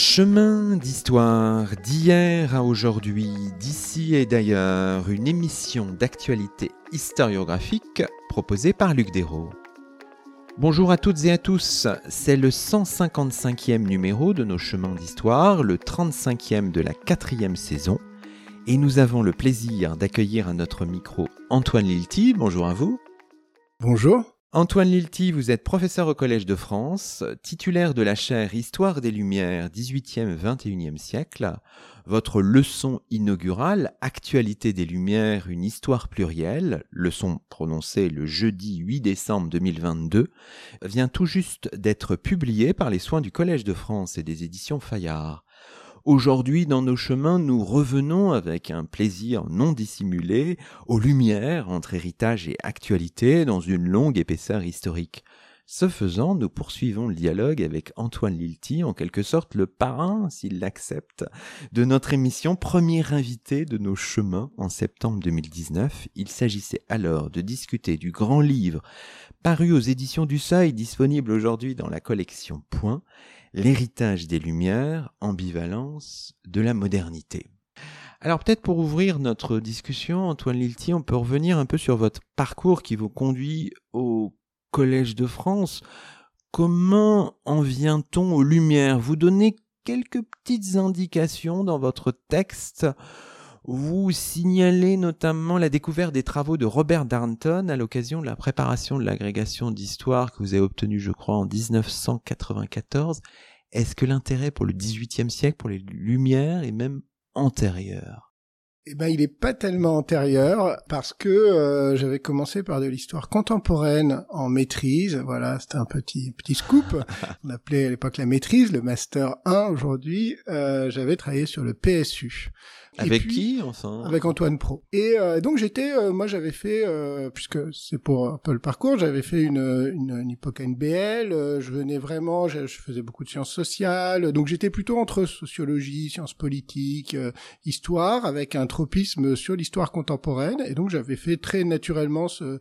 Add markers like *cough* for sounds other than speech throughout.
Chemin d'histoire d'hier à aujourd'hui, d'ici et d'ailleurs, une émission d'actualité historiographique proposée par Luc Dérault. Bonjour à toutes et à tous, c'est le 155e numéro de nos chemins d'histoire, le 35e de la quatrième saison, et nous avons le plaisir d'accueillir à notre micro Antoine Lilti. Bonjour à vous. Bonjour. Antoine Lilti, vous êtes professeur au Collège de France, titulaire de la chaire Histoire des Lumières 18e-21e siècle. Votre leçon inaugurale, Actualité des Lumières, une histoire plurielle, leçon prononcée le jeudi 8 décembre 2022, vient tout juste d'être publiée par les soins du Collège de France et des éditions Fayard. Aujourd'hui, dans nos chemins, nous revenons avec un plaisir non dissimulé aux lumières entre héritage et actualité dans une longue épaisseur historique. Ce faisant, nous poursuivons le dialogue avec Antoine Lilti, en quelque sorte le parrain, s'il l'accepte, de notre émission premier invité de nos chemins en septembre 2019. Il s'agissait alors de discuter du grand livre paru aux éditions du Seuil, disponible aujourd'hui dans la collection Point, L'héritage des Lumières, ambivalence de la modernité. Alors peut-être pour ouvrir notre discussion, Antoine Lilti, on peut revenir un peu sur votre parcours qui vous conduit au Collège de France. Comment en vient-on aux Lumières? Vous donnez quelques petites indications dans votre texte vous signalez notamment la découverte des travaux de Robert Darnton à l'occasion de la préparation de l'agrégation d'histoire que vous avez obtenue, je crois, en 1994. Est-ce que l'intérêt pour le XVIIIe siècle, pour les Lumières, est même antérieur? Eh ben, il est pas tellement antérieur parce que euh, j'avais commencé par de l'histoire contemporaine en maîtrise. Voilà, c'était un petit petit scoop. *laughs* On appelait à l'époque la maîtrise, le master 1 aujourd'hui. Euh, j'avais travaillé sur le PSU. Avec qui enfin Avec Antoine Pro. Et euh, donc j'étais, euh, moi j'avais fait, euh, puisque c'est pour un peu le parcours, j'avais fait une, une, une époque NBL, je venais vraiment, je, je, faisais beaucoup de sciences sociales, donc j'étais plutôt entre sociologie, sciences politiques, histoire, avec un tropisme sur l'histoire contemporaine, et donc j'avais fait très naturellement ce,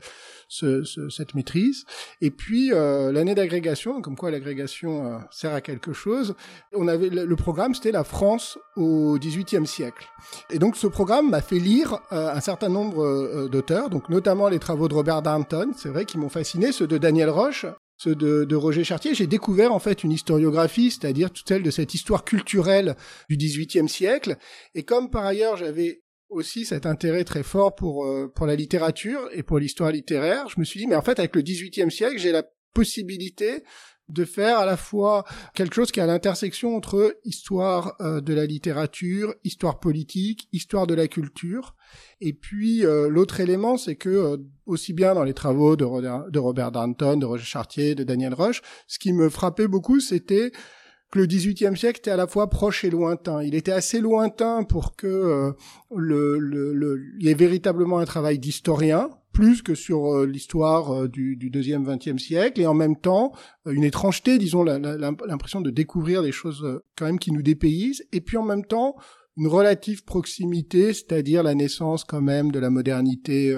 ce, ce, cette maîtrise. Et puis l'année d'agrégation, comme quoi l'agrégation sert à quelque chose, on avait le, programme, c'était la France au XVIIIe siècle. Et donc ce programme m'a fait lire euh, un certain nombre euh, d'auteurs, donc notamment les travaux de Robert Darnton, c'est vrai, qui m'ont fasciné, ceux de Daniel Roche, ceux de, de Roger Chartier. J'ai découvert en fait une historiographie, c'est-à-dire toute celle de cette histoire culturelle du XVIIIe siècle. Et comme par ailleurs j'avais aussi cet intérêt très fort pour euh, pour la littérature et pour l'histoire littéraire, je me suis dit mais en fait avec le XVIIIe siècle j'ai la possibilité de faire à la fois quelque chose qui est à l'intersection entre histoire euh, de la littérature, histoire politique, histoire de la culture. Et puis euh, l'autre élément, c'est que euh, aussi bien dans les travaux de, de Robert Danton, de Roger Chartier, de Daniel Roche, ce qui me frappait beaucoup, c'était que le XVIIIe siècle était à la fois proche et lointain. Il était assez lointain pour que le, le, le, il y ait véritablement un travail d'historien, plus que sur euh, l'histoire euh, du, du deuxième vingtième siècle, et en même temps euh, une étrangeté, disons, l'impression de découvrir des choses quand même qui nous dépaysent, et puis en même temps une relative proximité, c'est-à-dire la naissance quand même de la modernité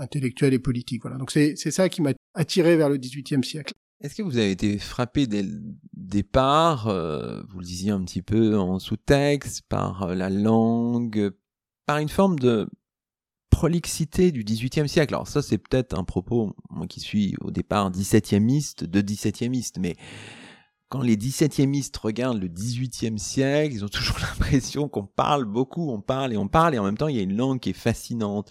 intellectuelle et politique. Voilà. Donc c'est ça qui m'a attiré vers le XVIIIe siècle. Est-ce que vous avez été frappé dès le départ, vous le disiez un petit peu en sous-texte, par la langue, par une forme de prolixité du XVIIIe siècle? Alors ça, c'est peut-être un propos, moi qui suis au départ 17e de 17e mais quand les 17e regardent le 18e siècle, ils ont *laughs* toujours l'impression qu'on parle beaucoup, on parle et on parle, et en même temps, il y a une langue qui est fascinante.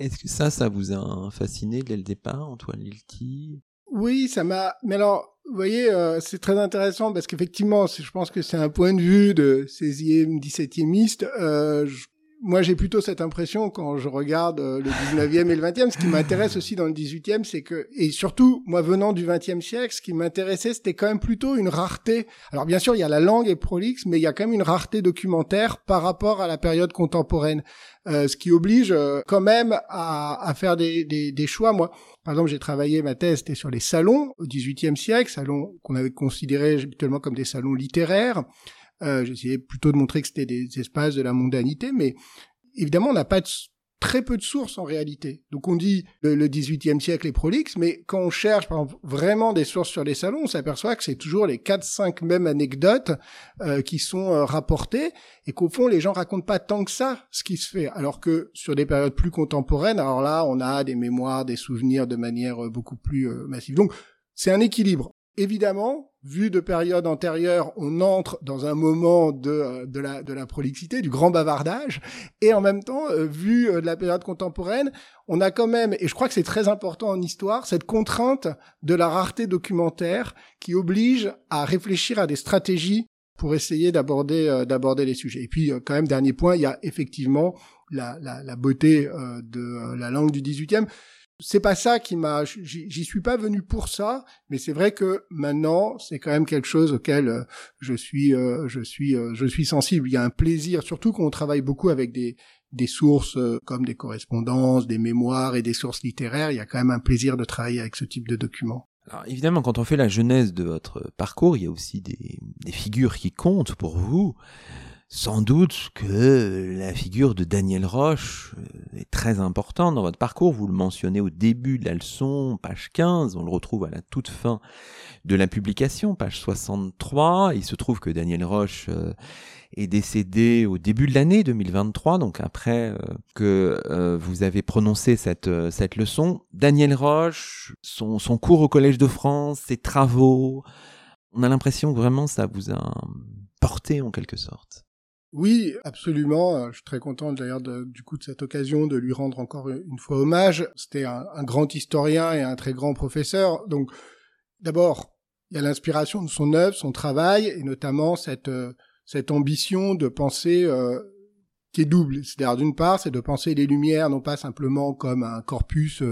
Est-ce que ça, ça vous a fasciné dès le départ, Antoine Lilti Oui, ça m'a... Mais alors, vous voyez, euh, c'est très intéressant parce qu'effectivement, je pense que c'est un point de vue de 16e, 17e. Euh, je moi, j'ai plutôt cette impression quand je regarde euh, le 19e et le 20e. Ce qui m'intéresse aussi dans le 18e, c'est que, et surtout, moi venant du 20e siècle, ce qui m'intéressait, c'était quand même plutôt une rareté. Alors, bien sûr, il y a la langue et prolixe, mais il y a quand même une rareté documentaire par rapport à la période contemporaine. Euh, ce qui oblige euh, quand même à, à faire des, des, des, choix. Moi, par exemple, j'ai travaillé ma thèse c'était sur les salons au 18e siècle, salons qu'on avait considérés habituellement comme des salons littéraires. Euh, J'essayais plutôt de montrer que c'était des espaces de la mondanité, mais évidemment, on n'a pas de très peu de sources en réalité. Donc on dit le, le 18e siècle est prolixe, mais quand on cherche par exemple, vraiment des sources sur les salons, on s'aperçoit que c'est toujours les 4-5 mêmes anecdotes euh, qui sont euh, rapportées et qu'au fond les gens racontent pas tant que ça ce qui se fait. Alors que sur des périodes plus contemporaines, alors là on a des mémoires, des souvenirs de manière euh, beaucoup plus massive. Donc c'est un équilibre. Évidemment, vu de périodes antérieures, on entre dans un moment de, euh, de, la, de la prolixité, du grand bavardage, et en même temps, euh, vu euh, de la période contemporaine, on a quand même, et je crois que c'est très important en histoire, cette contrainte de la rareté documentaire qui oblige à réfléchir à des stratégies pour essayer d'aborder d'aborder les sujets. Et puis, quand même, dernier point, il y a effectivement la, la, la beauté de la langue du 18e c'est pas ça qui m'a, j'y suis pas venu pour ça, mais c'est vrai que maintenant, c'est quand même quelque chose auquel euh, je suis, euh, je suis, euh, je suis sensible. Il y a un plaisir, surtout quand on travaille beaucoup avec des, des sources comme des correspondances, des mémoires et des sources littéraires. Il y a quand même un plaisir de travailler avec ce type de documents. Alors évidemment, quand on fait la genèse de votre parcours, il y a aussi des, des figures qui comptent pour vous sans doute que la figure de Daniel Roche euh, est très importante dans votre parcours. Vous le mentionnez au début de la leçon, page 15, on le retrouve à la toute fin de la publication, page 63. Il se trouve que Daniel Roche euh, est décédé au début de l'année 2023, donc après euh, que vous avez prononcé cette, cette leçon. Daniel Roche, son, son cours au Collège de France, ses travaux, on a l'impression que vraiment ça vous a porté en quelque sorte. Oui, absolument. Euh, je suis très content d'ailleurs du coup de cette occasion de lui rendre encore une fois hommage. C'était un, grand historien et un très grand professeur. Donc, d'abord, il y a l'inspiration de son œuvre, son travail, et notamment cette euh, cette ambition de penser euh, qui est double. C'est-à-dire d'une part, c'est de penser les Lumières non pas simplement comme un corpus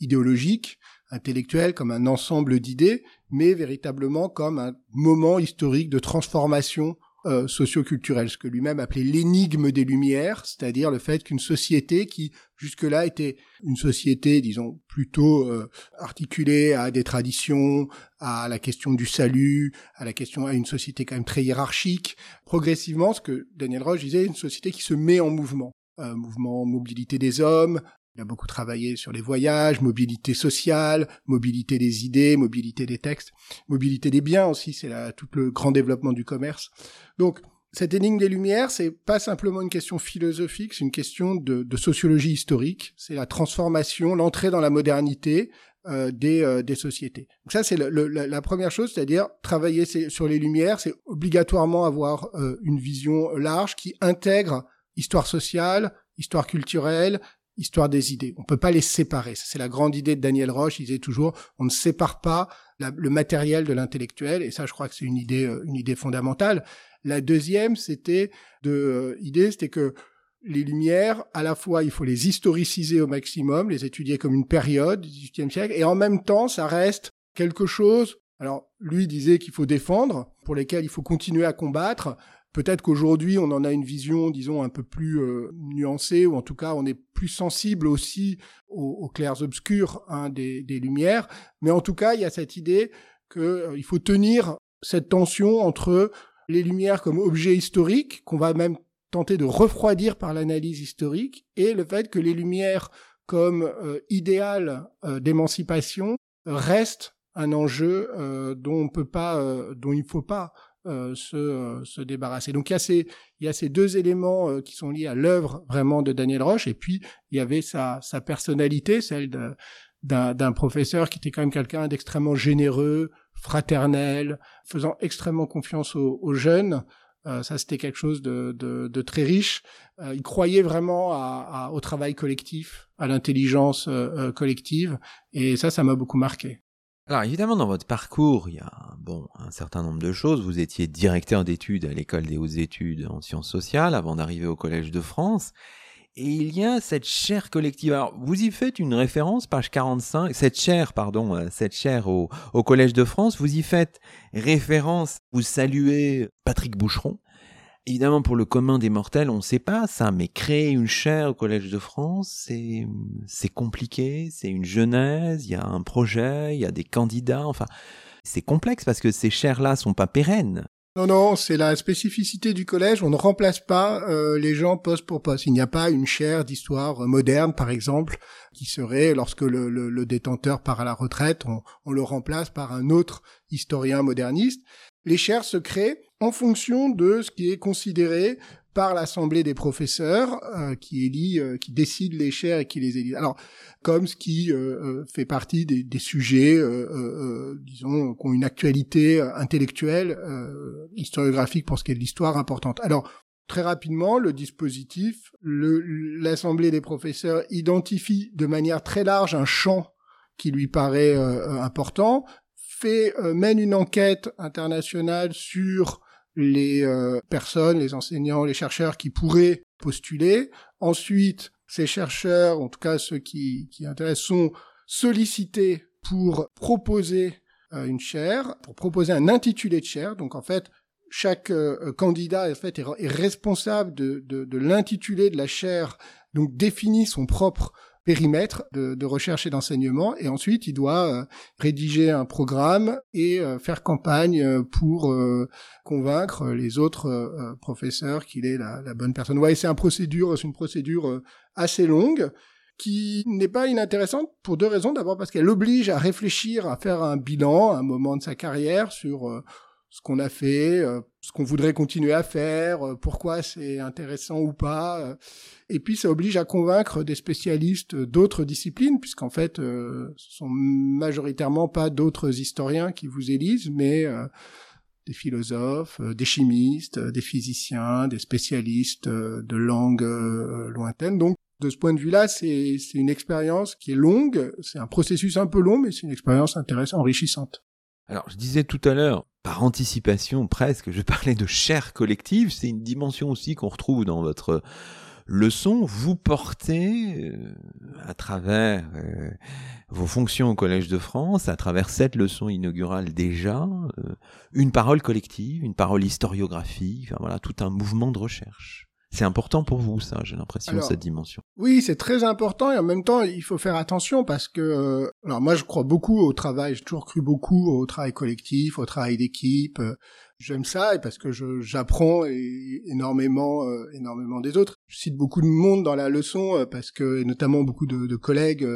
idéologique, intellectuel, comme un ensemble d'idées, mais véritablement comme un moment historique de transformation euh, socioculturel, ce que lui-même appelait l'énigme des Lumières, c'est-à-dire le fait qu'une société qui jusque-là était une société, disons, plutôt euh, articulée à des traditions, à la question du salut, à la question à une société quand même très hiérarchique, progressivement, ce que Daniel Roche disait, une société qui se met en mouvement. Euh, mouvement mobilité des hommes, il a beaucoup travaillé sur les voyages, mobilité sociale, mobilité des idées, mobilité des textes, mobilité des biens aussi, c'est tout le grand développement du commerce. Donc, cette énigme des Lumières, c'est pas simplement une question philosophique, c'est une question de, sociologie historique. C'est la transformation, l'entrée dans la modernité euh, des, euh, des sociétés. Donc ça, c'est la, première chose, c'est-à-dire travailler sur les Lumières, c'est obligatoirement avoir euh, une vision large qui intègre histoire sociale, histoire culturelle, histoire des idées. On peut pas les séparer. C'est la grande idée de Daniel Roche. Il disait toujours, on ne sépare pas le matériel de l'intellectuel. Et ça, je crois que c'est une idée, euh, une idée fondamentale. La deuxième, c'était de euh, idée, c'était que les Lumières, à la fois, il faut les historiciser au maximum, les étudier comme une période du XVIIIe siècle, et en même temps, ça reste quelque chose. Alors, lui disait qu'il faut défendre, pour lesquels il faut continuer à combattre, Peut-être qu'aujourd'hui, on en a une vision, disons, un peu plus euh, nuancée, ou en tout cas, on est plus sensible aussi aux, clairs obscurs hein, des, lumières. Mais en tout cas, il y a cette idée qu'il euh, faut tenir cette tension entre les lumières comme objet historique, qu'on va même tenter de refroidir par l'analyse historique, et le fait que les lumières comme euh, idéal d'émancipation restent un enjeu dont il ne faut pas se, euh, se, débarrasser. Donc il y a ces, il y a ces deux éléments euh, qui sont liés à l'œuvre vraiment de Daniel Roche, et puis il y avait sa, sa personnalité, celle d'un professeur qui était quand même quelqu'un d'extrêmement généreux, fraternel, faisant extrêmement confiance aux, aux jeunes. ça, c'était quelque chose de, de, de très riche. il croyait vraiment à, à, au travail collectif, à l'intelligence collective, et ça, ça m'a beaucoup marqué. Alors évidemment, dans votre parcours, il y a bon un certain nombre de choses. Vous étiez directeur d'études à l'école des hautes études en sciences sociales avant d'arriver au Collège de France. Et il y a cette chaire collective. Alors, vous y faites une référence, page 45, cette chaire, pardon, euh, cette chaire au, au Collège de France, vous y faites référence, vous saluez Patrick Boucheron, Évidemment, pour le commun des mortels, on ne sait pas ça, mais créer une chaire au Collège de France, c'est, compliqué, c'est une genèse, il y a un projet, il y a des candidats, enfin, c'est complexe parce que ces chaires-là sont pas pérennes. Non, non, c'est la spécificité du collège. On ne remplace pas euh, les gens poste pour poste. Il n'y a pas une chaire d'histoire moderne, par exemple, qui serait, lorsque le, le, détenteur part à la retraite, on, on, le remplace par un autre historien moderniste. Les chaires se créent en fonction de ce qui est considéré par l'assemblée des professeurs euh, qui élit, euh, qui décide les chaires et qui les élit. Alors, comme ce qui euh, fait partie des, des sujets, disons, qui ont une actualité intellectuelle, historiographique pour ce qui est de l'histoire importante. Alors, très rapidement, le dispositif, l'assemblée des professeurs identifie de manière très large un champ qui lui paraît important, fait mène une enquête internationale sur les euh, personnes, les enseignants, les chercheurs qui pourraient postuler. Ensuite, ces chercheurs, en tout cas ceux qui, qui intéressent, sont sollicités pour proposer euh, une chaire, pour proposer un intitulé de chaire. Donc en fait, chaque euh, candidat en fait, est, est responsable de, de, de l'intitulé de la chaire, donc définit son propre périmètre de, recherche et d'enseignement et ensuite il doit euh, rédiger un programme et euh, faire campagne euh, pour convaincre les autres professeurs qu'il est la, la, bonne personne. Ouais, c'est un procédure, c'est une procédure assez longue qui n'est pas inintéressante pour deux raisons. D'abord parce qu'elle oblige à réfléchir, à faire un bilan à un moment de sa carrière sur ce qu'on a fait, euh, ce qu'on voudrait continuer à faire, euh, pourquoi c'est intéressant ou pas. Euh. Et puis ça oblige à convaincre des spécialistes d'autres disciplines, puisqu'en fait, ce sont majoritairement pas d'autres historiens qui vous élisent, mais des philosophes, des chimistes, des physiciens, des spécialistes de langues lointaines. Donc de ce point de vue-là, c'est une expérience qui est longue, c'est un processus un peu long, mais c'est une expérience intéressante, enrichissante. Alors, je disais tout à l'heure, par anticipation presque, je parlais de chair collective, c'est une dimension aussi qu'on retrouve dans votre leçon. Vous portez, euh, à travers euh, vos fonctions au Collège de France, à travers cette leçon inaugurale déjà, euh, une parole collective, une parole historiographique, enfin, voilà, tout un mouvement de recherche. C'est important pour vous, ça, j'ai l'impression, cette dimension. Oui, c'est très important et en même temps, il faut faire attention parce que, euh, alors moi, je crois beaucoup au travail, j'ai toujours cru beaucoup au travail collectif, au travail d'équipe. Euh, j'aime ça et parce que j'apprends énormément, euh, énormément des autres. Je cite beaucoup de monde dans la leçon parce que, et notamment beaucoup de, de collègues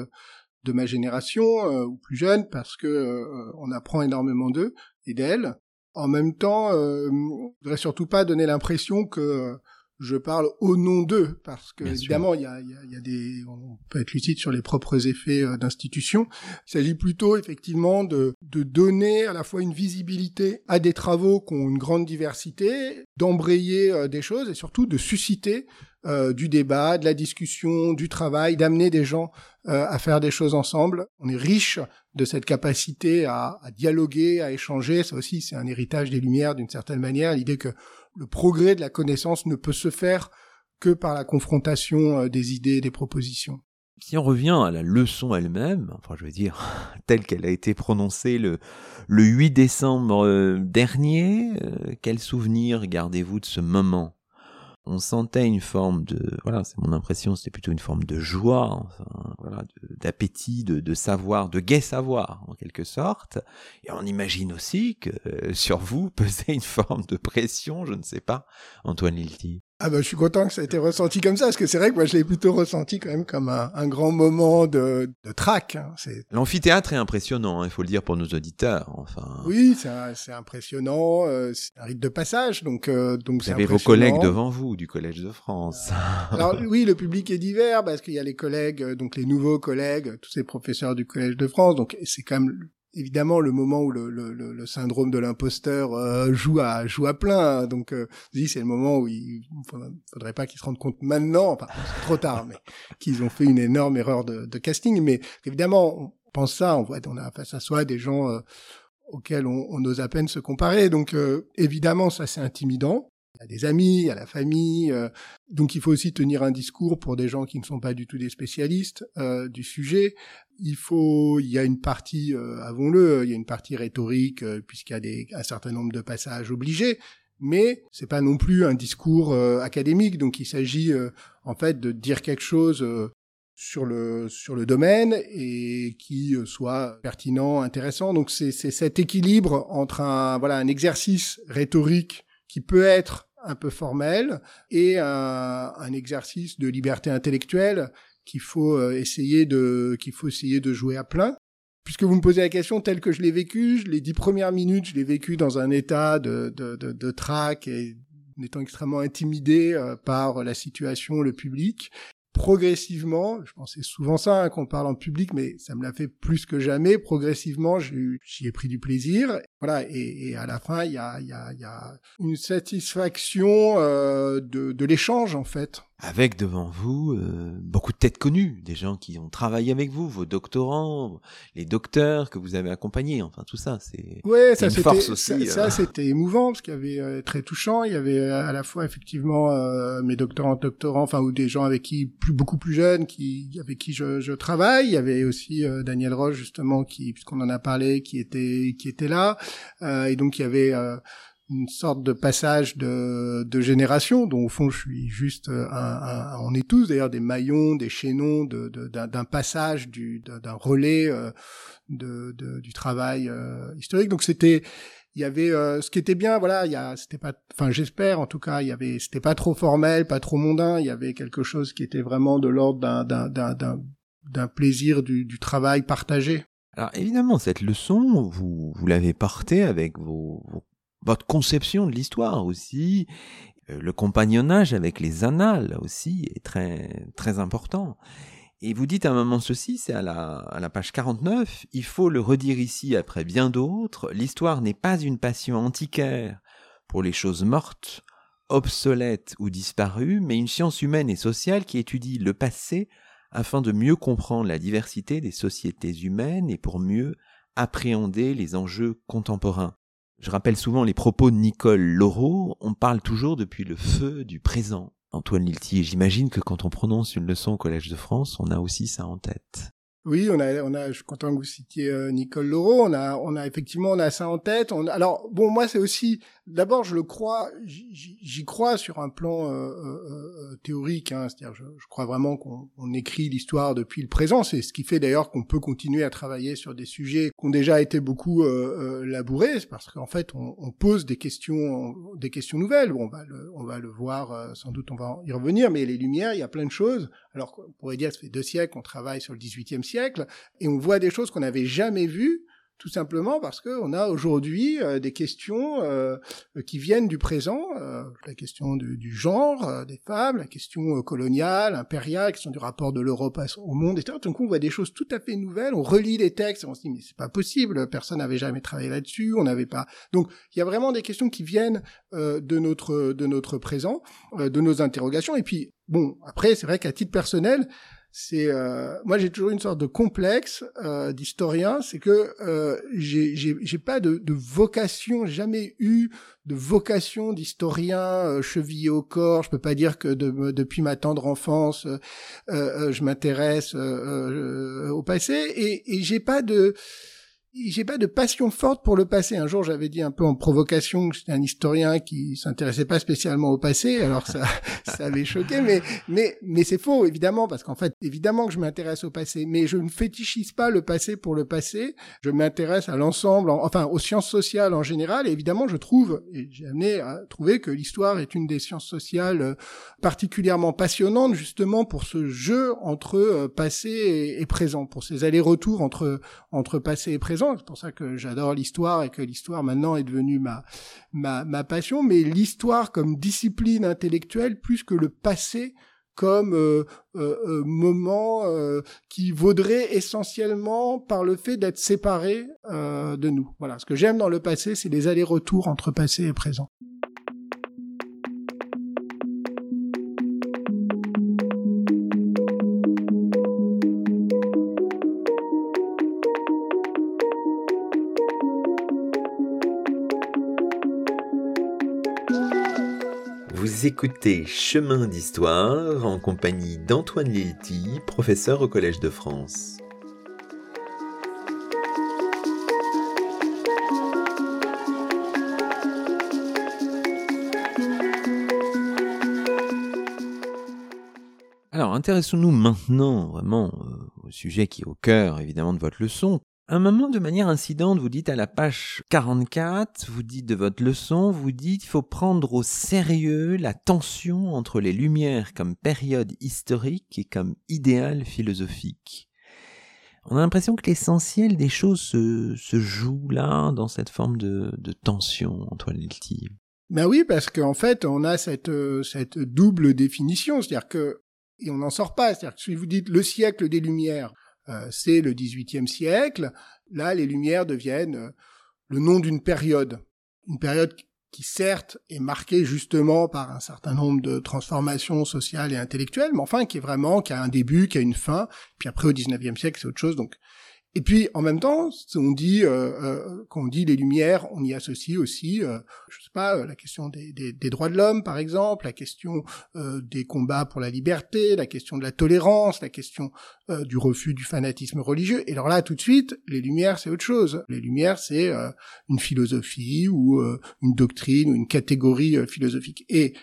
de ma génération ou plus jeunes, parce que on apprend énormément d'eux et d'elles. En même temps, euh, je voudrais surtout pas donner l'impression que je parle au nom d'eux parce que évidemment il y a, y, a, y a, des on peut être lucide sur les propres effets euh, d'institution. Il s'agit plutôt effectivement de, de donner à la fois une visibilité à des travaux qui ont une grande diversité, d'embrayer euh, des choses et surtout de susciter euh, du débat, de la discussion, du travail, d'amener des gens euh, à faire des choses ensemble. On est riche de cette capacité à, à dialoguer, à échanger. Ça aussi, c'est un héritage des Lumières d'une certaine manière. L'idée que le progrès de la connaissance ne peut se faire que par la confrontation euh, des idées des propositions. Si on revient à la leçon elle-même, enfin je veux dire, *laughs* telle qu'elle a été prononcée le, le 8 décembre euh, dernier, euh, quel souvenir gardez-vous de ce moment? On sentait une forme de voilà c'est mon impression c'était plutôt une forme de joie voilà d'appétit de, de, savoir de gai savoir en quelque sorte. Et on imagine aussi que euh, sur vous *laughs* pesait une forme de pression je ne sais pas. Antoine Lilti ah ben, je suis content que ça ait été ressenti comme ça, parce que c'est vrai que moi je l'ai plutôt ressenti quand même comme un, un grand moment de, de trac. Hein. L'amphithéâtre est impressionnant, hein, il faut le dire pour nos auditeurs. Enfin. Oui, c'est impressionnant, euh, c'est un rite de passage, donc euh, donc Vous avez vos collègues devant vous du Collège de France. *laughs* Alors oui, le public est divers parce qu'il y a les collègues, euh, donc les nouveaux collègues, tous ces professeurs du Collège de France, donc c'est quand même évidemment le moment où le, syndrome de l'imposteur euh, joue à joue à plein. Hein. donc, euh, c'est le moment où il faudrait pas qu'ils se rendent compte maintenant, enfin trop tard, mais qu'ils ont fait une énorme erreur de, casting. Mais évidemment, on pense ça, on voit, on a face à soi des gens euh, auxquels on, on, ose à peine se comparer. Donc, évidemment, ça c'est intimidant à des amis, à la famille. Euh, donc il faut aussi tenir un discours pour des gens qui ne sont pas du tout des spécialistes euh, du sujet. Il faut, il y a une partie, euh, avons-le, il y a une partie rhétorique puisqu'il y a des, un certain nombre de passages obligés. Mais c'est pas non plus un discours académique, donc il s'agit en fait de dire quelque chose sur le sur le domaine et qui soit pertinent, intéressant. Donc c'est cet équilibre entre un voilà un exercice rhétorique qui peut être un peu formel et un, un exercice de liberté intellectuelle qu'il faut euh, essayer de qu'il faut essayer de jouer à plein. Puisque vous me posez la question telle que je l'ai vécu, les dix premières minutes, je l'ai vécu dans un état de, de, de, de trac et étant extrêmement intimidé euh, par la situation, le public progressivement, je pensais souvent ça hein, qu'on parle en public, mais ça me l'a fait plus que jamais. Progressivement, j'y ai pris du plaisir. Voilà, et, et à la fin, il y a, y, a, y a, une satisfaction euh, de, de l'échange en fait avec devant vous euh, beaucoup de têtes connues, des gens qui ont travaillé avec vous, vos doctorants, les docteurs que vous avez accompagnés, enfin tout ça, c'est ouais, ça c'était ça, ça euh. c'était émouvant parce qu'il y avait euh, très touchant, il y avait à la fois effectivement mes doctorants, doctorants, enfin ou des gens avec qui plus beaucoup plus jeunes, qui avec qui je, je travaille, il y avait aussi Daniel Roche justement qui puisqu'on en a parlé, qui était qui était là, et donc il y avait une sorte de passage de, de génération dont au fond je suis juste un, un on est tous d'ailleurs des maillons, des chaînons de, d'un, passage du d'un relais euh, de, du travail euh, historique. Donc c'était il y avait euh, ce qui était bien voilà il y a c'était pas enfin j'espère en tout cas il y avait c'était pas trop formel pas trop mondain il y avait quelque chose qui était vraiment de l'ordre d'un d'un d'un d'un plaisir du, du travail partagé alors évidemment, cette leçon, vous, vous l'avez portée avec vos, vos votre conception de l'histoire aussi, euh, le compagnonnage avec les annales aussi est très très important. Et vous dites à un moment ceci, c'est à la, à la page 49, il faut le redire ici après bien d'autres, l'histoire n'est pas une passion antiquaire pour les choses mortes, obsolètes ou disparues, mais une science humaine et sociale qui étudie le passé afin de mieux comprendre la diversité des sociétés humaines et pour mieux appréhender les enjeux contemporains. Je rappelle souvent les propos de Nicole Laureau, on parle toujours depuis le feu du présent. Antoine Lilti, j'imagine que quand on prononce une leçon au Collège de France, on a aussi ça en tête. Oui, on a, on a, je suis content que vous citiez euh, Nicole Laureau. On a, on a effectivement, on a ça en tête. Alors, bon, moi, c'est aussi, d'abord, je le crois, j'y crois sur un plan euh, euh, théorique. Hein, C'est-à-dire, je, crois vraiment qu'on écrit l'histoire depuis le présent. C'est ce qui fait d'ailleurs qu'on peut continuer à travailler sur des sujets qui ont déjà été beaucoup labourés, parce qu'en fait, on, on, pose des questions, des questions nouvelles. Bon, on va le, on va le voir. sans doute, on va y revenir. Mais les Lumières, il y a plein de choses. Alors, on pourrait dire, ça fait deux siècles qu'on travaille sur le XVIIIe siècle, et on voit des choses qu'on n'avait jamais vues, tout simplement parce qu'on a aujourd'hui euh, des questions euh, qui viennent du présent, euh, la question du, du genre des femmes, la question coloniale, impériale, la question du rapport de l'Europe au monde, etc. Donc on voit des choses tout à fait nouvelles, on relit les textes, on se dit mais c'est pas possible, personne n'avait jamais travaillé là-dessus, on n'avait pas. Donc il y a vraiment des questions qui viennent de notre de notre présent, de nos interrogations, et puis bon après c'est vrai qu'à titre personnel c'est euh, moi j'ai toujours une sorte de complexe euh, d'historien, c'est que euh, j'ai pas de, de vocation, jamais eu de vocation d'historien euh, chevillé au corps. Je peux pas dire que de, depuis ma tendre enfance, euh, euh, je m'intéresse au passé et, et j'ai pas de j'ai pas de passion forte pour le passé. Un jour, j'avais dit un peu en provocation que j'étais un historien qui s'intéressait pas spécialement au passé. Alors ça, *laughs* ça avait choqué, mais mais mais c'est faux évidemment parce qu'en fait, évidemment que je m'intéresse au passé, mais je ne fétichise pas le passé pour le passé. Je m'intéresse à l'ensemble, enfin aux sciences sociales en général. Et évidemment, je trouve, et j'ai amené à trouver que l'histoire est une des sciences sociales euh, particulièrement passionnantes justement pour ce jeu entre euh, passé et présent, pour ces allers-retours entre entre passé et présent c'est pour ça que j'adore l'histoire et que l'histoire maintenant est devenue ma, ma, ma passion. Mais l'histoire comme discipline intellectuelle plus que le passé comme euh, euh, euh moment qui vaudrait essentiellement par le fait d'être séparé de nous. Voilà, ce que j'aime dans le passé, c'est les allers-retours entre passé et présent. Écoutez Chemin d'Histoire en compagnie d'Antoine Lilti, professeur au Collège de France. Alors, intéressons-nous maintenant vraiment euh, au sujet qui est au cœur évidemment de votre leçon. Un moment, de manière incidente, vous dites à la page 44, vous dites de votre leçon, vous dites il faut prendre au sérieux la tension entre les Lumières comme période historique et comme idéal philosophique. On a l'impression que l'essentiel des choses se, joue là, dans cette forme de, de tension les styles. Ben oui, parce qu'en fait, on a cette, euh, cette double définition, c'est-à-dire que, et on n'en sort pas, c'est-à-dire que si vous dites le siècle des Lumières, c'est le XVIIIe siècle. Là, les Lumières deviennent euh, le nom d'une période, une période qui certes est marquée justement par un certain nombre de transformations sociales et intellectuelles, mais enfin qui est vraiment qui a un début, qui a une fin. Puis après au XIXe siècle, c'est autre chose. Donc et puis en même temps, on dit euh, euh, quand on dit les lumières, on y associe aussi, euh, je sais pas, euh, la question des, des, des droits de l'homme par exemple, la question euh, des combats pour la liberté, la question de la tolérance, la question euh, du refus du fanatisme religieux. Et alors là, tout de suite, les lumières, c'est autre chose. Les lumières, c'est une philosophie ou une doctrine ou une catégorie philosophique. Et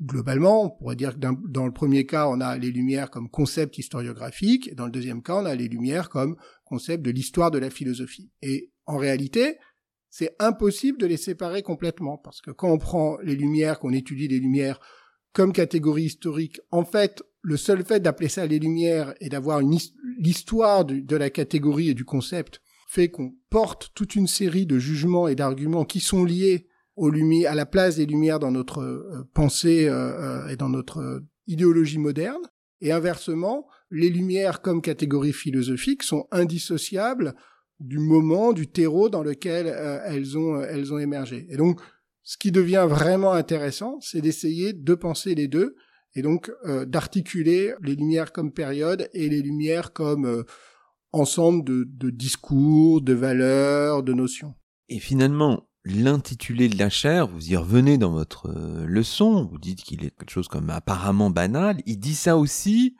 globalement, on pourrait dire que dans le premier cas, on a les Lumières comme concept historiographique, et dans le deuxième cas, on a les Lumières comme concept de l'histoire de la philosophie. Et en réalité, c'est impossible de les séparer complètement, parce que quand on prend les Lumières, qu'on étudie les Lumières comme catégorie historique, en fait, le seul fait d'appeler ça les Lumières et d'avoir l'histoire de la catégorie et du concept fait qu'on porte toute une série de jugements et d'arguments qui sont liés aux lumières, à la place des lumières dans notre euh, pensée euh, euh, et dans notre idéologie moderne. Et inversement, les lumières comme catégorie philosophique sont indissociables du moment, du terreau dans lequel elles ont elles ont émergé. Et donc, ce qui devient vraiment intéressant, c'est d'essayer de penser les deux et donc d'articuler les lumières comme période et les lumières comme ensemble de, de discours, de valeurs, de notions. Et finalement, l'intitulé de la chaire, vous y revenez dans votre euh, leçon, vous dites qu'il est quelque chose comme apparemment banal, il dit ça aussi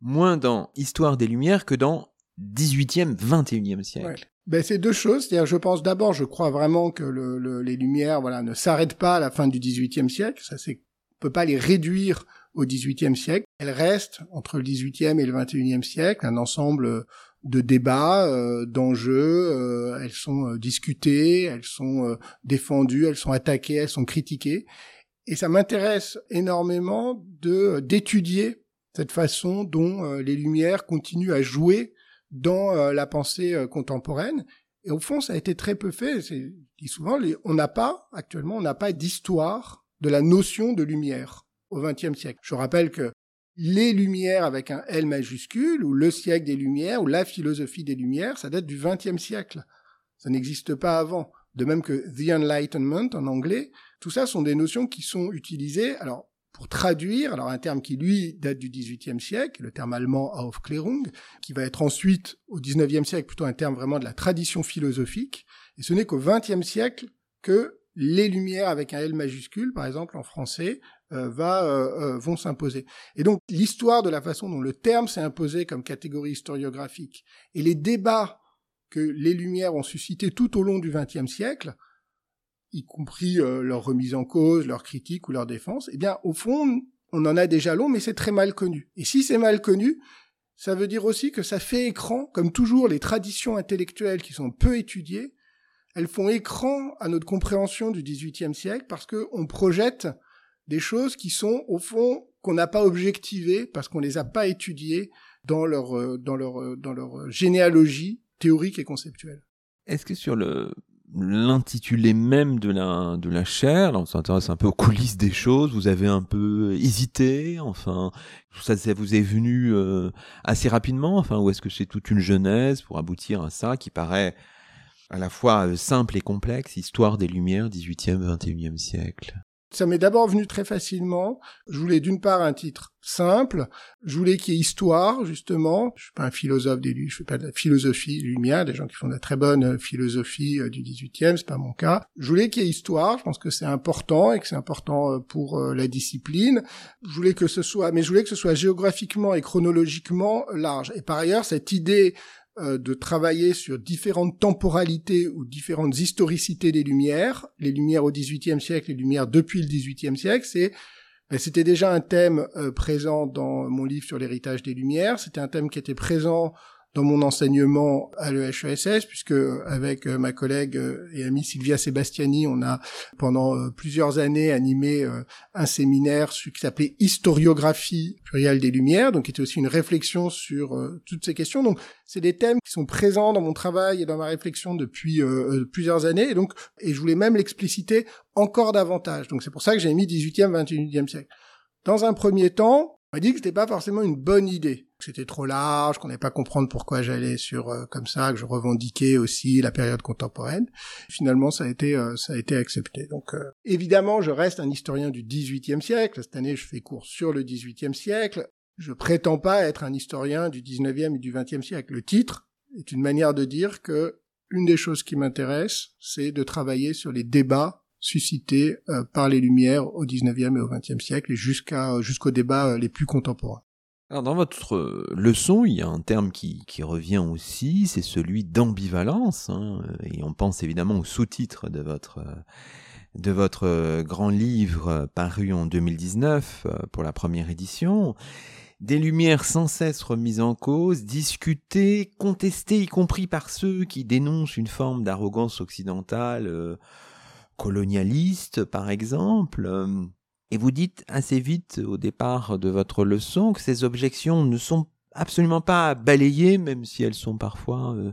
moins dans Histoire des Lumières que dans 18e, 21e siècle. Ben, c'est deux choses. C'est-à-dire, je pense d'abord, je crois vraiment que le, les Lumières, voilà, ne s'arrêtent pas à la fin du XVIIIe siècle. Ça, c'est, on peut pas les réduire au XVIIIe siècle. Elles restent entre le XVIIIe et le XXIe siècle un ensemble de débats, euh, d'enjeux, euh, elles sont euh, discutées, elles sont défendues, elles sont attaquées, elles sont critiquées. Et ça m'intéresse énormément de d'étudier cette façon dont les Lumières continuent à jouer dans la pensée contemporaine. Et au fond, ça a été très peu fait. C'est dit souvent, on n'a pas actuellement, on n'a pas d'histoire de la notion de lumière au XXe siècle. Je rappelle que les Lumières avec un L majuscule, ou le siècle des Lumières, ou la philosophie des Lumières, ça date du XXe siècle. Ça n'existe pas avant. De même que The Enlightenment en anglais, tout ça sont des notions qui sont utilisées, alors, pour traduire, alors un terme qui lui date du XVIIIe siècle, le terme allemand Aufklärung, qui va être ensuite au XIXe siècle plutôt un terme vraiment de la tradition philosophique, et ce n'est qu'au XXe siècle que les lumières avec un L majuscule, par exemple en français, va, euh, euh, vont s'imposer. Et donc l'histoire de la façon dont le terme s'est imposé comme catégorie historiographique et les débats que les Lumières ont suscités tout au long du XXe siècle, y compris leur remise en cause, leur critique ou leur défense, eh bien au fond on en a déjà long, mais c'est très mal connu. Et si c'est mal connu, ça veut dire aussi que ça fait écran, comme toujours les traditions intellectuelles qui sont peu étudiées, elles font écran à notre compréhension du XVIIIe siècle parce qu'on projette des choses qui sont au fond qu'on n'a pas objectivées parce qu'on les a pas étudiées dans leur euh, dans leur euh, dans leur généalogie théorique et conceptuelle. Est-ce que sur le l'intitulé même de la de la chaire, on s'intéresse un peu aux coulisses des choses, vous avez un peu hésité, enfin ça, ça vous est venu euh, assez rapidement, enfin ou est-ce que c'est toute une genèse pour aboutir à ça qui paraît à la fois simple et complexe, histoire des Lumières, 18e, 21e siècle? Ça m'est d'abord venu très facilement. Je voulais d'une part un titre simple. Je voulais qu'il y ait histoire, justement. Je suis pas un philosophe des je fais pas de philosophie lumière, des gens qui font de la très bonne euh, philosophie euh, du 18e, c'est pas mon cas. Je voulais qu'il y ait histoire. Je pense que c'est important et que c'est important euh, pour la discipline. Je voulais que ce soit, mais je voulais que ce soit géographiquement et chronologiquement large. Et par ailleurs, cette idée euh, de travailler sur différentes temporalités ou différentes historicités des Lumières, les Lumières au XVIIIe siècle, les Lumières depuis le XVIIIe siècle, c'est C'était déjà un thème présent dans mon livre sur l'héritage des Lumières. C'était un thème qui était présent dans mon enseignement à l'EHESS, puisque avec euh, ma collègue euh, et amie Sylvia Sebastiani, on a pendant euh, plusieurs années animé un séminaire qui s'appelait Historiographie plurielle des Lumières, donc qui était aussi une réflexion sur toutes ces questions. Donc c'est des thèmes qui sont présents dans mon travail et dans ma réflexion depuis plusieurs années, et donc et je voulais même l'expliciter encore davantage. Donc c'est pour ça que j'ai mis 18e, 21e siècle. Dans un premier temps, on m'a dit que c'était pas forcément une bonne idée c'était trop large, qu'on n'allait pas comprendre pourquoi j'allais sur euh, comme ça, que je revendiquais aussi la période contemporaine. Finalement, ça a été euh, ça a été accepté. Donc euh, évidemment, je reste un historien du XVIIIe siècle. Cette année, je fais cours sur le XVIIIe siècle. Je prétends pas être un historien du XIXe et du XXe siècle. Le titre est une manière de dire que une des choses qui m'intéresse, c'est de travailler sur les débats suscités par les Lumières au XIXe et au XXe siècle et jusqu'à jusqu'aux débats les plus contemporains. Alors dans votre euh, leçon, il y a un terme qui, revient aussi, c'est celui d'ambivalence, hein, et on pense évidemment au sous-titre de votre euh, de votre euh, grand livre paru en 2019 pour la première édition. Des lumières sans cesse remises en cause, discutées, contestées, y compris par ceux qui dénoncent une forme d'arrogance occidentale colonialiste, par exemple. Et vous dites assez vite au départ de votre leçon que ces objections ne sont absolument pas balayées, même si elles sont parfois euh,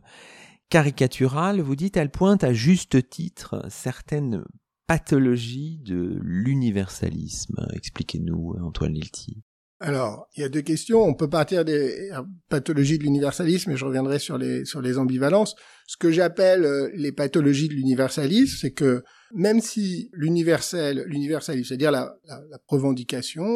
caricaturales. Vous dites elles pointent à juste titre certaines pathologies de l'universalisme. Expliquez-nous, Antoine Lilti. Alors, il y a deux questions. On peut partir des pathologies de l'universalisme et je reviendrai sur les, sur les ambivalences. Ce que j'appelle euh, les pathologies de l'universalisme, c'est que même si l'universel, l'universalisme, c'est-à-dire la, la, la,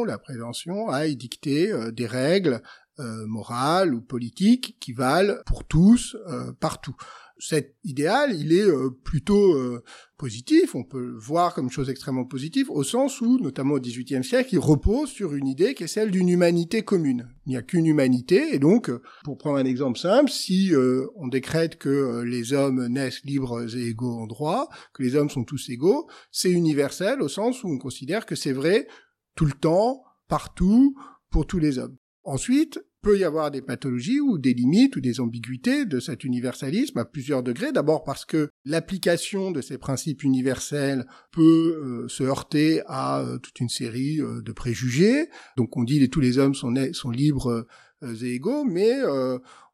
la prévention, a édicté euh, des règles euh, morales ou politiques qui valent pour tous, euh, partout cet idéal, il est euh, plutôt euh, positif, on peut le voir comme chose extrêmement positive, au sens où, notamment au XVIIIe siècle, il repose sur une idée qui est celle d'une humanité commune. Il n'y a qu'une humanité, et donc, pour prendre un exemple simple, si euh, on décrète que les hommes naissent libres et égaux en droit, que les hommes sont tous égaux, c'est universel au sens où on considère que c'est vrai tout le temps, partout, pour tous les hommes. Ensuite, peut y avoir des pathologies ou des limites ou des ambiguïtés de cet universalisme à plusieurs degrés. D'abord parce que l'application de ces principes universels peut euh, se heurter à euh, toute une série euh, de préjugés. Donc on dit que tous les hommes sont, sont libres et égaux, mais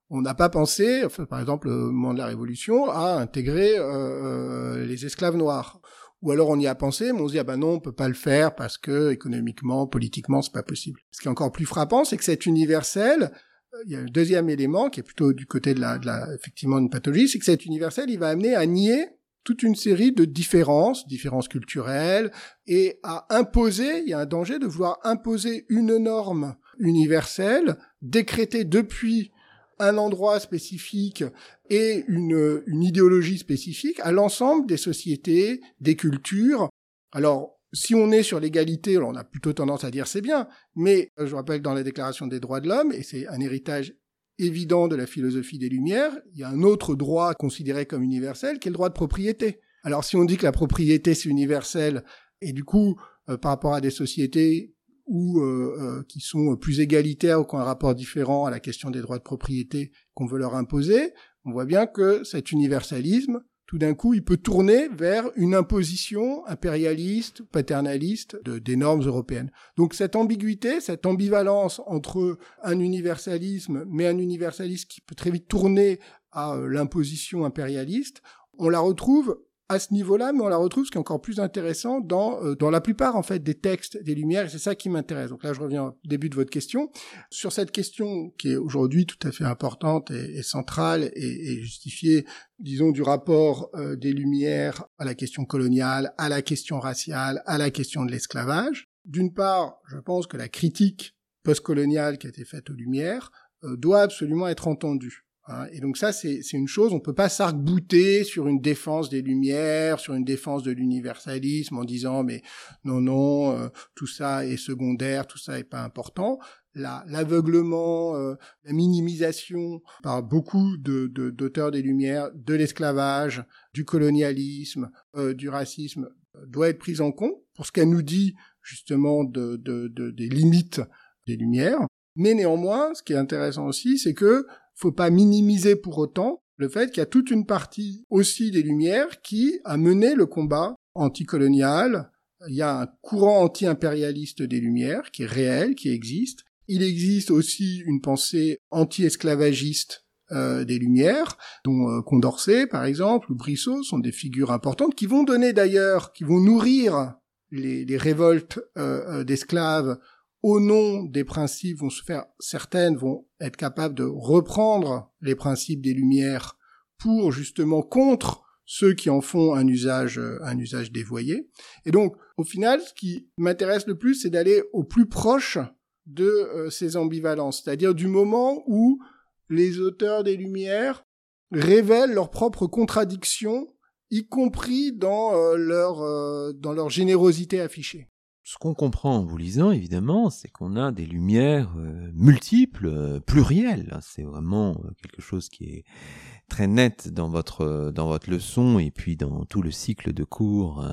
on n'a pas pensé, par exemple au moment de la Révolution, à intégrer les esclaves noirs. Ou alors on y a pensé, mais on se dit ah ben non, on peut pas le faire parce que économiquement, politiquement, c'est pas possible. Ce qui est encore plus frappant, c'est que cet universel, euh, il y a un deuxième élément qui est plutôt du côté de la, de la effectivement une pathologie, c'est que cet universel, il va amener à nier toute une série de différences, différences culturelles, et à imposer, il y a un danger de vouloir imposer une norme universelle décrétée depuis un endroit spécifique et une, idéologie spécifique à l'ensemble des sociétés, des cultures. Alors, si on est sur l'égalité, on a plutôt tendance à dire c'est bien, mais je rappelle que dans la Déclaration des droits de l'homme, et c'est un héritage évident de la philosophie des Lumières, il y a un autre droit considéré comme universel qui est le droit de propriété. Alors si on dit que la propriété c'est universel, et du coup, euh, par rapport à des sociétés ou euh, euh, qui sont plus égalitaires ou qui ont un rapport différent à la question des droits de propriété qu'on veut leur imposer, on voit bien que cet universalisme, tout d'un coup, il peut tourner vers une imposition impérialiste, paternaliste de, des normes européennes. Donc cette ambiguïté, cette ambivalence entre un universalisme, mais un universalisme qui peut très vite tourner à euh, l'imposition impérialiste, on la retrouve à ce niveau-là, mais on la retrouve, ce qui est encore plus intéressant, dans, euh, dans la plupart en fait des textes des Lumières, et c'est ça qui m'intéresse. Donc là, je reviens au début de votre question. Sur cette question qui est aujourd'hui tout à fait importante et, centrale et, justifiée, disons, du rapport euh, des Lumières à la question coloniale, à la question raciale, à la question de l'esclavage. D'une part, je pense que la critique postcoloniale qui a été faite aux Lumières euh, doit absolument être entendue. Hein, et donc ça, c'est une chose, on peut pas s'arc-bouter sur une défense des Lumières, sur une défense de l'universalisme en disant mais non, non, euh, tout ça est secondaire, tout ça est pas important. L'aveuglement, euh, la minimisation par beaucoup d'auteurs de, des Lumières de l'esclavage, du colonialisme, euh, du racisme doit être prise en compte pour ce qu'elle nous dit justement de, des limites des lumières. Mais néanmoins, ce qui est intéressant aussi, c'est que faut pas minimiser pour autant le fait qu'il y a toute une partie aussi des Lumières qui a mené le combat anticolonial. Il y a un courant anti-impérialiste des Lumières qui est réel, qui existe. Il existe aussi une pensée anti-esclavagiste euh, des Lumières, dont euh, Condorcet, par exemple, ou Brissot sont des figures importantes qui vont donner d'ailleurs, qui vont nourrir les, révoltes euh, d'esclaves au nom des principes vont se faire, certaines vont être capables de reprendre les principes des Lumières pour justement contre ceux qui en font un usage, un usage dévoyé. Et donc, au final, ce qui m'intéresse le plus, c'est d'aller au plus proche de euh, ces ambivalences, c'est-à-dire du moment où les auteurs des Lumières révèlent leurs propres contradictions, y compris dans euh, leur euh, dans leur générosité affichée ce qu'on comprend en vous lisant, évidemment, c'est qu'on a des lumières euh, multiples, euh, plurielles. C'est vraiment euh, quelque chose qui est très net dans votre dans votre leçon et puis dans tout le cycle de cours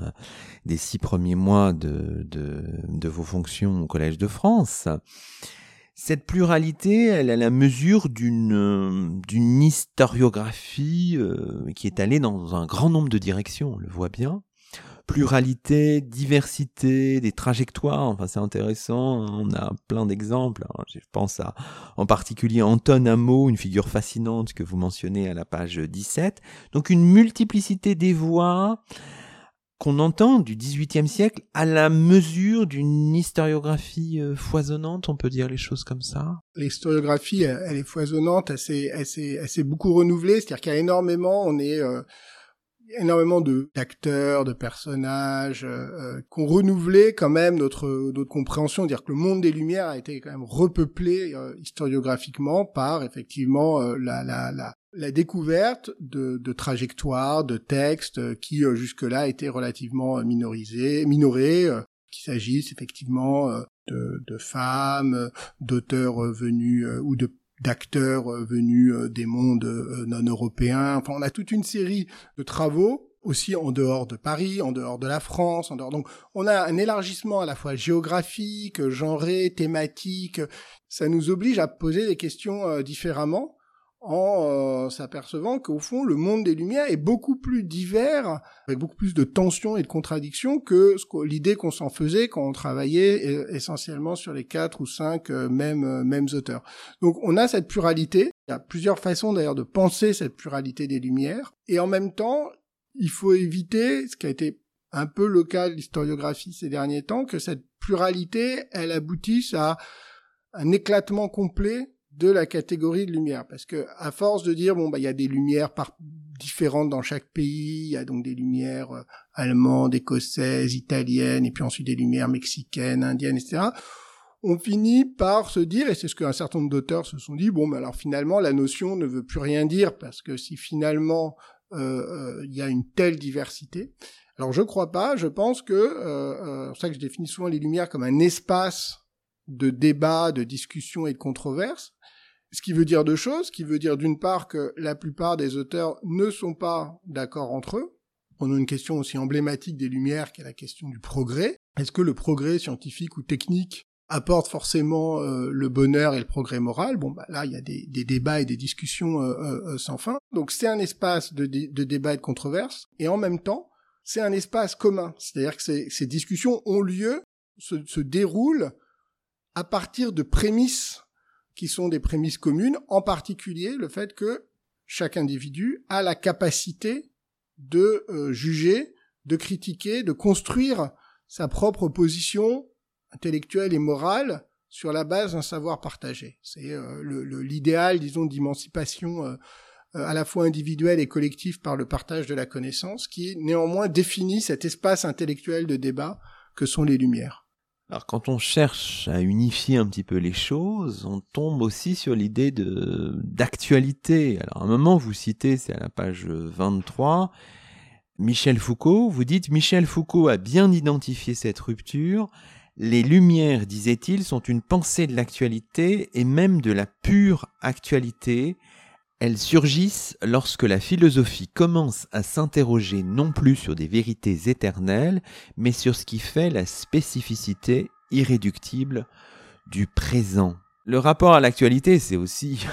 des six premiers mois de, de, de vos fonctions au Collège de France. Cette pluralité, elle a la mesure d'une d'une historiographie qui est allée dans un grand nombre de directions, on le voit bien pluralité, diversité, des trajectoires. Enfin, c'est intéressant. On a plein d'exemples. Je pense à, en particulier, Anton Amo, une figure fascinante que vous mentionnez à la page 17. Donc, une multiplicité des voix qu'on entend du XVIIIe siècle à la mesure d'une historiographie euh, foisonnante, on peut dire les choses comme ça? L'historiographie, elle est foisonnante, elle s'est, beaucoup renouvelée, c'est-à-dire qu'il y a énormément, on est... Euh, énormément de d'acteurs, de personnages euh, euh, qui ont renouvelé quand même notre notre compréhension, dire que le monde des Lumières a été quand même repeuplé euh, historiographiquement par effectivement euh, la, la, la la découverte de, de trajectoires, de textes qui jusque-là étaient relativement minorisés, minorés, qu'il s'agisse effectivement de, de femmes, d'auteurs venus ou de d'acteurs euh, venus euh, des mondes euh, non européens. Enfin, on a toute une série de travaux aussi en dehors de Paris, en dehors de la France, en dehors. Donc, on a un élargissement à la fois géographique, genré, thématique. Ça nous oblige à poser des questions différemment en euh, s'apercevant qu'au fond, le monde des Lumières est beaucoup plus divers, avec beaucoup plus de tensions et de contradictions que l'idée qu'on s'en faisait quand on travaillait euh, essentiellement sur les quatre ou cinq euh, mêmes, mêmes auteurs. Donc on a cette pluralité, il y a plusieurs façons d'ailleurs de penser cette pluralité des Lumières, et en même temps, il faut éviter, ce qui a été un peu le cas de l'historiographie ces derniers temps, que cette pluralité, elle aboutisse à un éclatement complet de la catégorie de lumière. Parce que à force de dire bon bah il y a des lumières par différentes dans chaque pays il y a donc des lumières euh, allemandes écossaises italiennes et puis ensuite des lumières mexicaines indiennes etc on finit par se dire et c'est ce qu'un certain nombre d'auteurs se sont dit bon bah alors finalement la notion ne veut plus rien dire parce que si finalement euh, euh, il y a une telle diversité alors je crois pas je pense que c'est pour ça que je définis souvent les lumières comme un espace de débat, de discussion et de controverse. Ce qui veut dire deux choses, ce qui veut dire d'une part que la plupart des auteurs ne sont pas d'accord entre eux. On a une question aussi emblématique des Lumières qui est la question du progrès. Est-ce que le progrès scientifique ou technique apporte forcément euh, le bonheur et le progrès moral? Bon, bah, là, il y a des, débats et des discussions euh, euh, sans fin. Donc c'est un espace de, débat et de controverse, et en même temps, c'est un espace commun. C'est-à-dire que ces, discussions ont lieu, se déroulent à partir de prémices qui sont des prémices communes, en particulier le fait que chaque individu a la capacité de euh, juger, de critiquer, de construire sa propre position intellectuelle et morale sur la base d'un savoir partagé. C'est euh, l'idéal, disons, d'émancipation euh, à la fois individuelle et collective par le partage de la connaissance, qui néanmoins définit cet espace intellectuel de débat que sont les Lumières. Alors quand on cherche à unifier un petit peu les choses, on tombe aussi sur l'idée de d'actualité. Alors à un moment vous citez, c'est à la page 23, Michel Foucault, vous dites Michel Foucault a bien identifié cette rupture. Les lumières, disait-il, sont une pensée de l'actualité et même de la pure actualité. Elles surgissent lorsque la philosophie commence à s'interroger non plus sur des vérités éternelles, mais sur ce qui fait la spécificité irréductible du présent. Le rapport à l'actualité, c'est aussi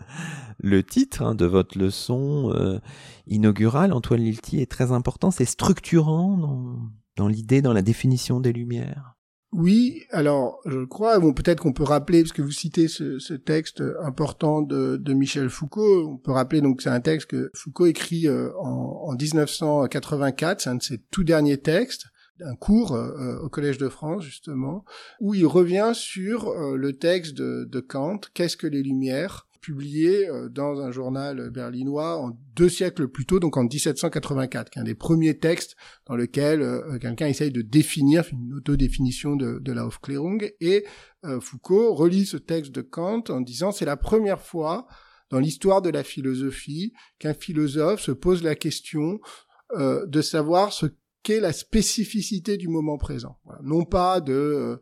*laughs* le titre hein, de votre leçon euh, inaugurale, Antoine Lilti, est très important. C'est structurant dans, dans l'idée, dans la définition des Lumières. Oui, alors je crois, bon peut-être qu'on peut rappeler, parce que vous citez ce, texte important de, Michel Foucault, on peut rappeler donc c'est un texte que Foucault écrit euh, en, en, 1984, c'est un de ses tout derniers textes, un cours euh, au Collège de France justement, où il revient sur euh, le texte de Kant, Qu'est-ce que les Lumières? Publié euh, dans un journal berlinois en deux siècles plus tôt, donc en 1784, qui est un des premiers textes dans lequel euh, quelqu'un essaye de définir une autodéfinition de, de la Aufklärung. Et euh, Foucault relit ce texte de Kant en disant c'est la première fois dans l'histoire de la philosophie qu'un philosophe se pose la question de savoir ce qu'est la spécificité du moment présent. Non pas de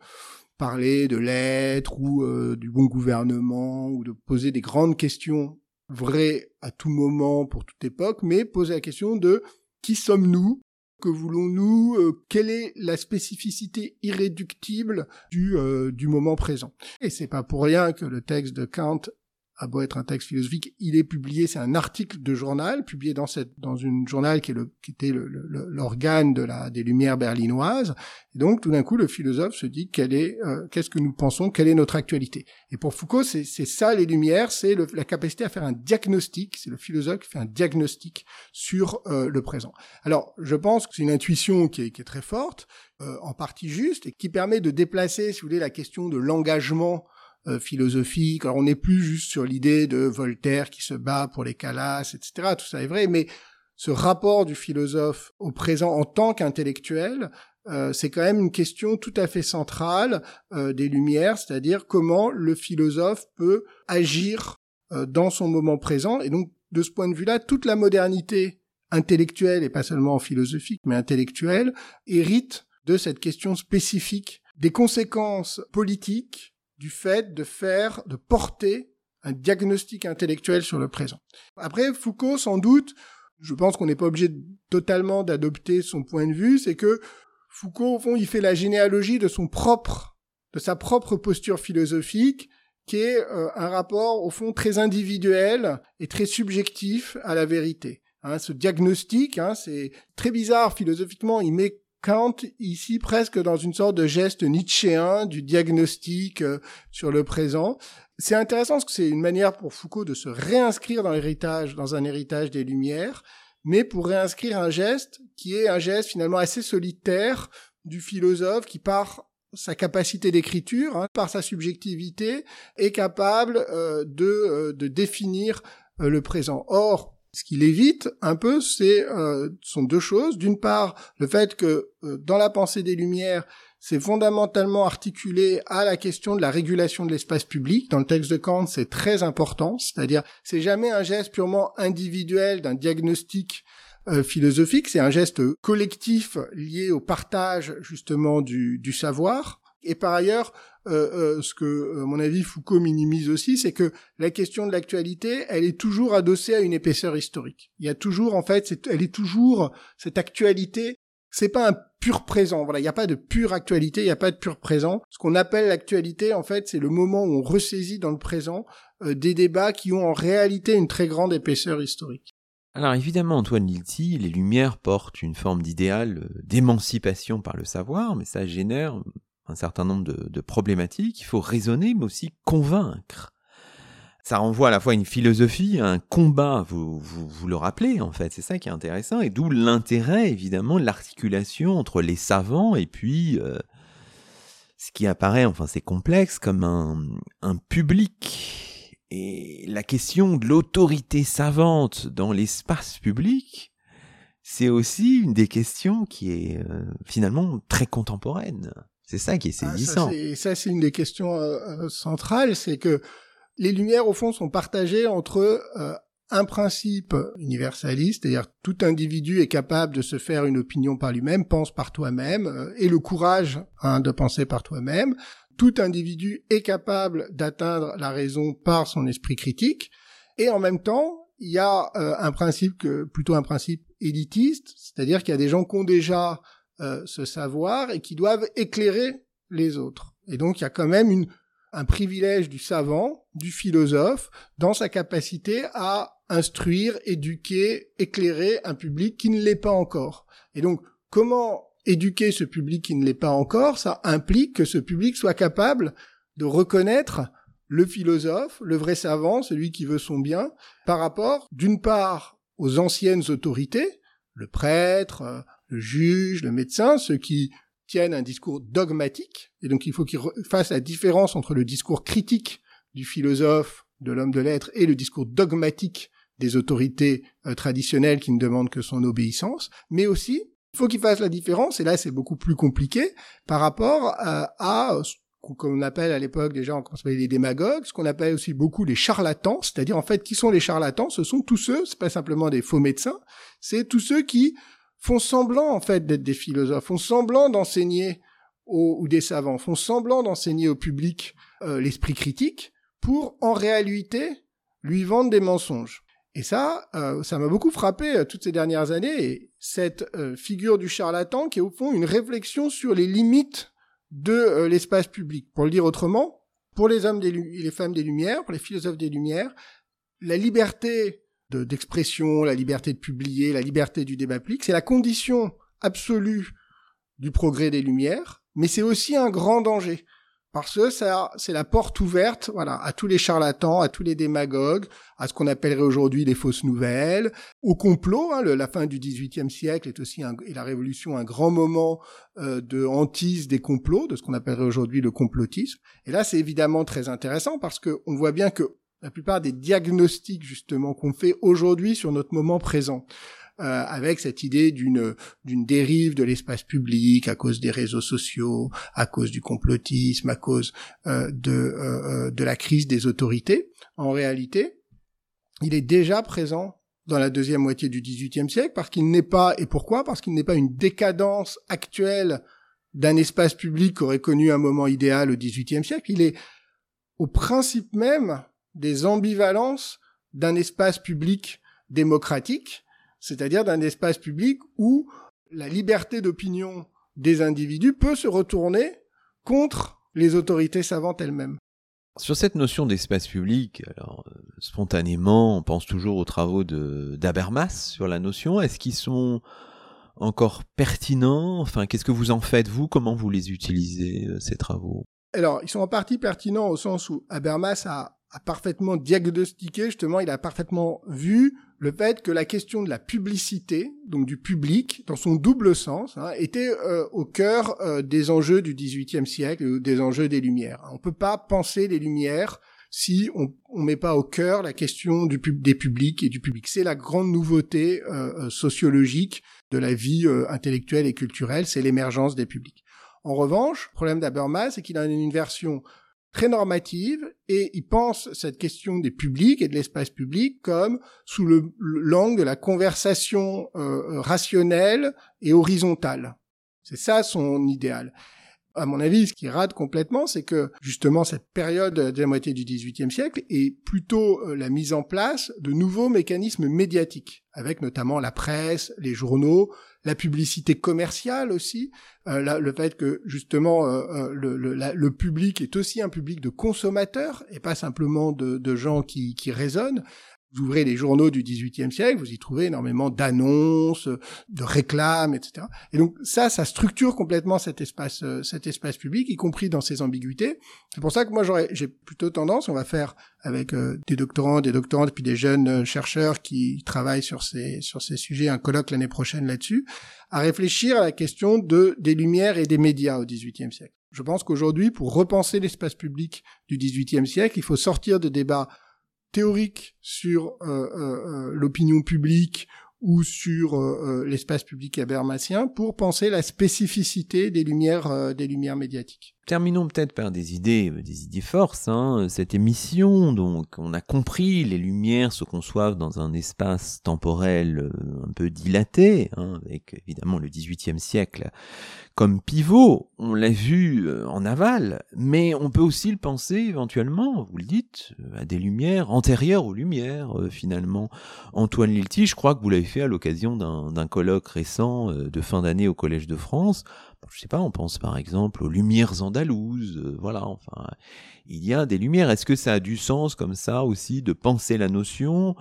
parler de l'être ou euh, du bon gouvernement ou de poser des grandes questions vraies à tout moment pour toute époque, mais poser la question de qui sommes-nous que voulons-nous euh, Quelle est la spécificité irréductible du, euh, du moment présent. Et c'est pas pour rien que le texte de Kant a beau être un texte philosophique, il est publié, c'est un article de journal publié dans cette dans une journal qui est le qui était l'organe de la des Lumières berlinoises. Et donc tout d'un coup, le philosophe se dit quelle est euh, qu'est-ce que nous pensons, quelle est notre actualité? Et pour Foucault, c'est ça les Lumières, c'est la capacité à faire un diagnostic. C'est le philosophe qui fait un diagnostic sur euh, le présent. Alors je pense que c'est une intuition qui est, qui est très forte, euh, en partie juste, et qui permet de déplacer, si vous voulez, la question de l'engagement euh, philosophique. Alors on n'est plus juste sur l'idée de Voltaire qui se bat pour les Calas, etc. Tout ça est vrai, mais ce rapport du philosophe au présent en tant qu'intellectuel, euh, c'est quand même une question tout à fait centrale euh, des Lumières, c'est-à-dire comment le philosophe peut agir dans son moment présent. Et donc, de ce point de vue-là, toute la modernité intellectuelle, et pas seulement philosophique, mais intellectuelle, hérite de cette question spécifique des conséquences politiques du fait de faire, de porter un diagnostic intellectuel sur le présent. Après, Foucault, sans doute, je pense qu'on n'est pas obligé totalement d'adopter son point de vue, c'est que Foucault, au fond, il fait la généalogie de son propre, de sa propre posture philosophique, qui est euh, un rapport, au fond, très individuel et très subjectif à la vérité. Hein, ce diagnostic, hein, c'est très bizarre philosophiquement, il met Kant ici presque dans une sorte de geste nietzschéen du diagnostic euh, sur le présent. C'est intéressant parce que c'est une manière pour Foucault de se réinscrire dans l'héritage, dans un héritage des Lumières, mais pour réinscrire un geste qui est un geste finalement assez solitaire du philosophe qui par sa capacité d'écriture, hein, par sa subjectivité, est capable euh, de, euh, de définir le présent. Or, ce qu'il évite un peu, c'est euh, sont deux choses. D'une part, le fait que euh, dans la pensée des Lumières, c'est fondamentalement articulé à la question de la régulation de l'espace public. Dans le texte de Kant, c'est très important, c'est-à-dire c'est jamais un geste purement individuel d'un diagnostic euh, philosophique, c'est un geste collectif lié au partage justement du, du savoir. Et par ailleurs, euh, euh, ce que, euh, à mon avis, Foucault minimise aussi, c'est que la question de l'actualité, elle est toujours adossée à une épaisseur historique. Il y a toujours, en fait, elle est toujours cette actualité. C'est pas un pur présent. Voilà, il n'y a pas de pure actualité, il n'y a pas de pur présent. Ce qu'on appelle l'actualité, en fait, c'est le moment où on ressaisit dans le présent des débats qui ont en réalité une très grande épaisseur historique. Alors évidemment, Antoine Lilti, les Lumières portent une forme d'idéal d'émancipation par le savoir, mais ça génère un certain nombre de, problématiques, il faut raisonner mais aussi convaincre. Ça renvoie à la fois à une philosophie, à un combat, vous, vous, le rappelez en fait, c'est ça qui est intéressant, et d'où l'intérêt évidemment de l'articulation entre les savants et puis euh, ce qui apparaît, enfin c'est complexe, comme un, public. Et la question de l'autorité savante dans l'espace public, c'est aussi une des questions qui est euh, finalement très contemporaine. C'est ça qui est ah, saisissant. et ça, c'est une des questions euh, euh, centrales, c'est que les lumières, au fond, sont partagées entre euh, un principe universaliste, c'est-à-dire tout individu est capable de se faire une opinion par lui-même, pense par toi-même, et le courage hein, de penser par toi-même. Tout individu est capable d'atteindre la raison par son esprit critique. Et en même temps, il y a euh, un principe que plutôt un principe élitiste, c'est-à-dire qu'il y a des gens qui ont déjà euh, ce savoir et qui doivent éclairer les autres. Et donc il y a quand même un privilège du savant, du philosophe, dans sa capacité à instruire, éduquer, éclairer un public qui ne l'est pas encore. Et donc comment éduquer ce public qui ne l'est pas encore, ça implique que ce public soit capable de reconnaître le philosophe, le vrai savant, celui qui veut son bien, par rapport, d'une part, aux anciennes autorités, le prêtre, euh, le juge, le médecin, ceux qui tiennent un discours dogmatique, et donc il faut qu'ils fassent la différence entre le discours critique du philosophe, de l'homme de lettres, et le discours dogmatique des autorités euh, traditionnelles qui ne demandent que son obéissance, mais aussi il faut qu'ils fassent la différence, et là c'est beaucoup plus compliqué, par rapport euh, à qu'on appelle à l'époque déjà, on s'appelle les démagogues, ce qu'on appelle aussi beaucoup les charlatans, c'est-à-dire en fait qui sont les charlatans, ce sont tous ceux, c'est pas simplement des faux médecins, c'est tous ceux qui font semblant en fait d'être des philosophes, font semblant d'enseigner ou des savants, font semblant d'enseigner au public euh, l'esprit critique pour en réalité lui vendre des mensonges. Et ça, euh, ça m'a beaucoup frappé euh, toutes ces dernières années, et cette figure du charlatan qui est au fond une réflexion sur les limites de euh, l'espace public. Pour le dire autrement, pour les hommes et les femmes des Lumières, pour les philosophes des Lumières, la liberté d'expression, la liberté de publier, la liberté du débat public, c'est la condition absolue du progrès des Lumières, mais c'est aussi un grand danger parce que ça, c'est la porte ouverte, voilà, à tous les charlatans, à tous les démagogues, à ce qu'on appellerait aujourd'hui les fausses nouvelles, au complot. Hein, la fin du XVIIIe siècle est aussi et la Révolution un grand moment euh, de hantise des complots, de ce qu'on appellerait aujourd'hui le complotisme. Et là, c'est évidemment très intéressant parce que on voit bien que la plupart des diagnostics justement qu'on fait aujourd'hui sur notre moment présent, euh, avec cette idée d'une d'une dérive de l'espace public à cause des réseaux sociaux, à cause du complotisme, à cause euh, de euh, de la crise des autorités. En réalité, il est déjà présent dans la deuxième moitié du XVIIIe siècle parce qu'il n'est pas et pourquoi? Parce qu'il n'est pas une décadence actuelle d'un espace public qui aurait connu un moment idéal au XVIIIe siècle. Il est au principe même des ambivalences d'un espace public démocratique c'est-à-dire d'un espace public où la liberté d'opinion des individus peut se retourner contre les autorités savantes elles-mêmes. Sur cette notion d'espace public, alors euh, spontanément, on pense toujours aux travaux de d'Habermas sur la notion. Est-ce qu'ils sont encore pertinents? Enfin, qu'est-ce que vous en faites vous? Comment vous les utilisez euh, ces travaux? Alors, ils sont en partie pertinents au sens où Habermas a, a parfaitement diagnostiqué, justement, il a parfaitement vu le fait que la question de la publicité, donc du public, dans son double sens, hein, était euh, au cœur euh, des enjeux du XVIIIe siècle, des enjeux des Lumières. On ne peut pas penser les Lumières si on ne met pas au cœur la question du des publics et du public. C'est la grande nouveauté euh, sociologique de la vie intellectuelle et culturelle, c'est l'émergence des publics. En revanche, le problème d'Habermas, c'est qu'il a une version très normative et il pense cette question des publics et de l'espace public comme sous le l'angle de la conversation euh, rationnelle et horizontale. C'est ça son idéal. À mon avis, ce qui rate complètement, c'est que justement cette période de la moitié du XVIIIe siècle est plutôt euh, la mise en place de nouveaux mécanismes médiatiques, avec notamment la presse, les journaux, la publicité commerciale aussi, euh, le fait que justement euh, le, public est aussi un public de consommateurs et pas simplement de, gens qui raisonnent. Vous ouvrez les journaux du XVIIIe siècle, vous y trouvez énormément d'annonces, de réclames, etc. Et donc ça, ça structure complètement cet espace, euh, cet espace public, y compris dans ses ambiguïtés. C'est pour ça que moi, j'aurais, j'ai plutôt tendance, on va faire avec euh, des doctorants, des doctorantes, puis des jeunes euh, chercheurs qui travaillent sur ces sur ces sujets, un colloque l'année prochaine là-dessus, à réfléchir à la question de des lumières et des médias au XVIIIe siècle. Je pense qu'aujourd'hui, pour repenser l'espace public du XVIIIe siècle, il faut sortir de débats théorique sur euh, euh, euh, l'opinion publique ou sur l'espace public habermasien pour penser la spécificité des lumières des lumières médiatiques. Terminons peut-être par des idées, euh, des idées forces. Hein. Cette émission, donc, on a compris, les lumières se conçoivent dans un espace temporel euh, un peu dilaté, hein, avec évidemment le XVIIIe siècle comme pivot. On l'a vu euh, en aval, mais on peut aussi le penser éventuellement, vous le dites, à des lumières antérieures aux lumières, finalement. Antoine Lilti, je crois que vous l'avez fait à l'occasion d'un colloque récent de fin d'année au Collège de France je sais pas, on pense par exemple aux lumières andalouses, euh, voilà, enfin, il y a des lumières. Est-ce que ça a du sens comme ça aussi de penser la notion?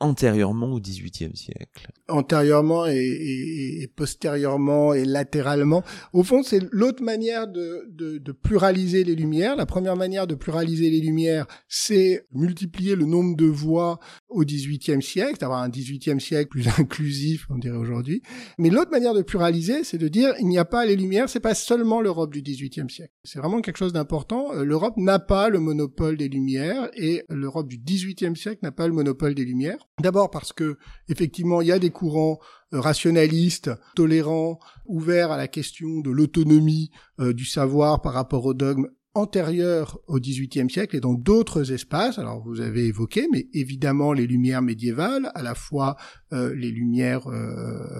Antérieurement au XVIIIe siècle Antérieurement et, et, et, postérieurement et latéralement. Au fond, c'est l'autre manière de, de, de, pluraliser les lumières. La première manière de pluraliser les lumières, c'est multiplier le nombre de voix au XVIIIe siècle, d'avoir un XVIIIe siècle plus *laughs* inclusif, on dirait aujourd'hui. Mais l'autre manière de pluraliser, c'est de dire il n'y a pas les lumières, c'est pas seulement l'Europe du XVIIIe siècle. C'est vraiment quelque chose d'important. Euh, L'Europe n'a pas le monopole des lumières et l'Europe du XVIIIe siècle n'a pas le monopole des lumières. D'abord parce que effectivement il y a des courants euh, rationalistes, tolérants, ouverts à la question de l'autonomie euh, du savoir par rapport au dogme antérieurs au XVIIIe siècle et dans d'autres espaces. Alors vous avez évoqué, mais évidemment les lumières médiévales, à la fois euh, les lumières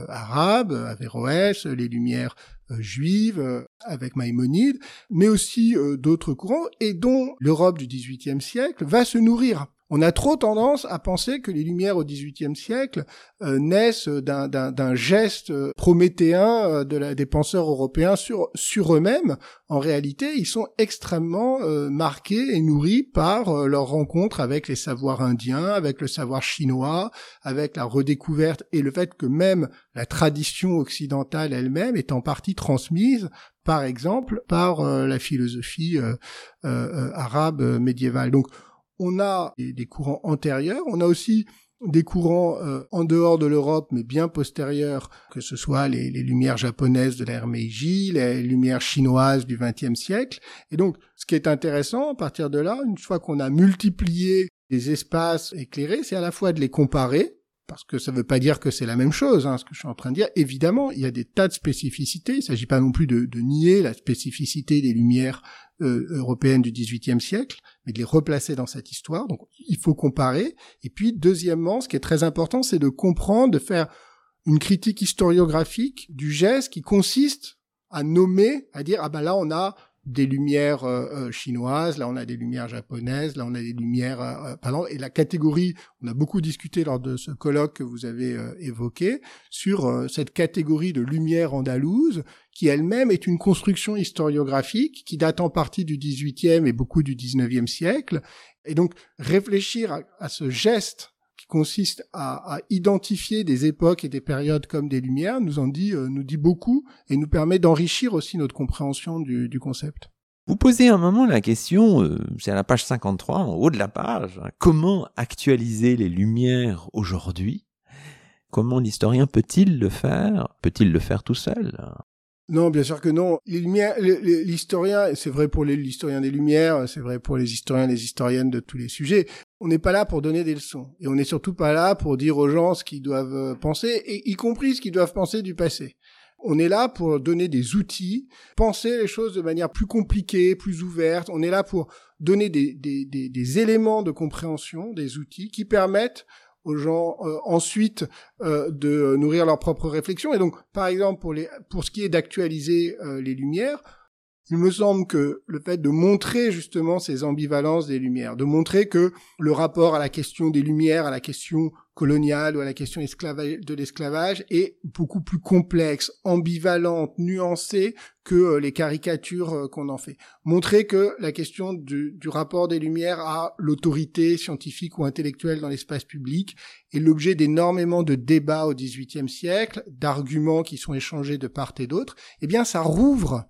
arabes, Averroès, les lumières juives avec Maïmonide, mais aussi d'autres courants et dont l'Europe du XVIIIe siècle va se nourrir. On a trop tendance à penser que les Lumières au XVIIIe siècle euh, naissent d'un geste prométhéen euh, de la, des penseurs européens sur, eux-mêmes. En réalité, ils sont extrêmement euh, marqués et nourris par leur rencontre avec les savoirs indiens, avec le savoir chinois, avec la redécouverte et le fait que même la tradition occidentale elle-même est en partie transmise par exemple par la philosophie arabe médiévale. On a des, courants antérieurs, on a aussi des courants euh, en dehors de l'Europe, mais bien postérieurs, que ce soit les, lumières japonaises de l'ère Meiji, les lumières chinoises du XXe siècle. Et donc, ce qui est intéressant, à partir de là, une fois qu'on a multiplié les espaces éclairés, c'est à la fois de les comparer, parce que ça ne veut pas dire que c'est la même chose, hein, ce que je suis en train de dire. Évidemment, il y a des tas de spécificités. Il ne s'agit pas non plus de, nier la spécificité des lumières euh, européennes du XVIIIe siècle, mais de les replacer dans cette histoire. Donc, il faut comparer. Et puis, deuxièmement, ce qui est très important, c'est de comprendre, de faire une critique historiographique du geste qui consiste à nommer, à dire ah ben là on a des lumières euh, euh, chinoises, là on a des lumières japonaises, là on a des lumières euh, pardon, et la catégorie, on a beaucoup discuté lors de ce colloque que vous avez évoqué sur cette catégorie de lumière andalouse qui elle-même est une construction historiographique qui date en partie du XVIIIe et beaucoup du XIXe siècle. Et donc réfléchir à ce geste qui consiste à, identifier des époques et des périodes comme des lumières, nous en dit, euh, beaucoup et nous permet d'enrichir aussi notre compréhension du, du, concept. Vous posez un moment la question, euh, c'est à la page 53, en haut de la page, hein, comment actualiser les lumières aujourd'hui? Comment l'historien peut-il le faire? Peut-il le faire tout seul? Non, bien sûr que non. Les lumières, l'historien, c'est vrai pour l'historien des Lumières, c'est vrai pour les historiens, les historiennes de tous les sujets. On n'est pas là pour donner des leçons, et on n'est surtout pas là pour dire aux gens ce qu'ils doivent euh, penser, y compris ce qu'ils doivent penser du passé. On est là pour donner des outils, penser les choses de manière plus compliquée, plus ouverte. On est là pour donner des, des, des, des éléments de compréhension, des outils qui permettent aux gens euh, ensuite euh, de nourrir leur propre réflexion. Et donc, par exemple, pour, les, pour ce qui est d'actualiser euh, les lumières, il me semble que le fait de montrer justement ces ambivalences des lumières, de montrer que le rapport à la question des lumières, à la question coloniale ou à la question de l'esclavage est beaucoup plus complexe, ambivalente, nuancée que euh, les caricatures euh, qu'on en fait. Montrer que la question du, du rapport des Lumières à l'autorité scientifique ou intellectuelle dans l'espace public est l'objet d'énormément de débats au XVIIIe siècle, d'arguments qui sont échangés de part et d'autre, eh bien ça rouvre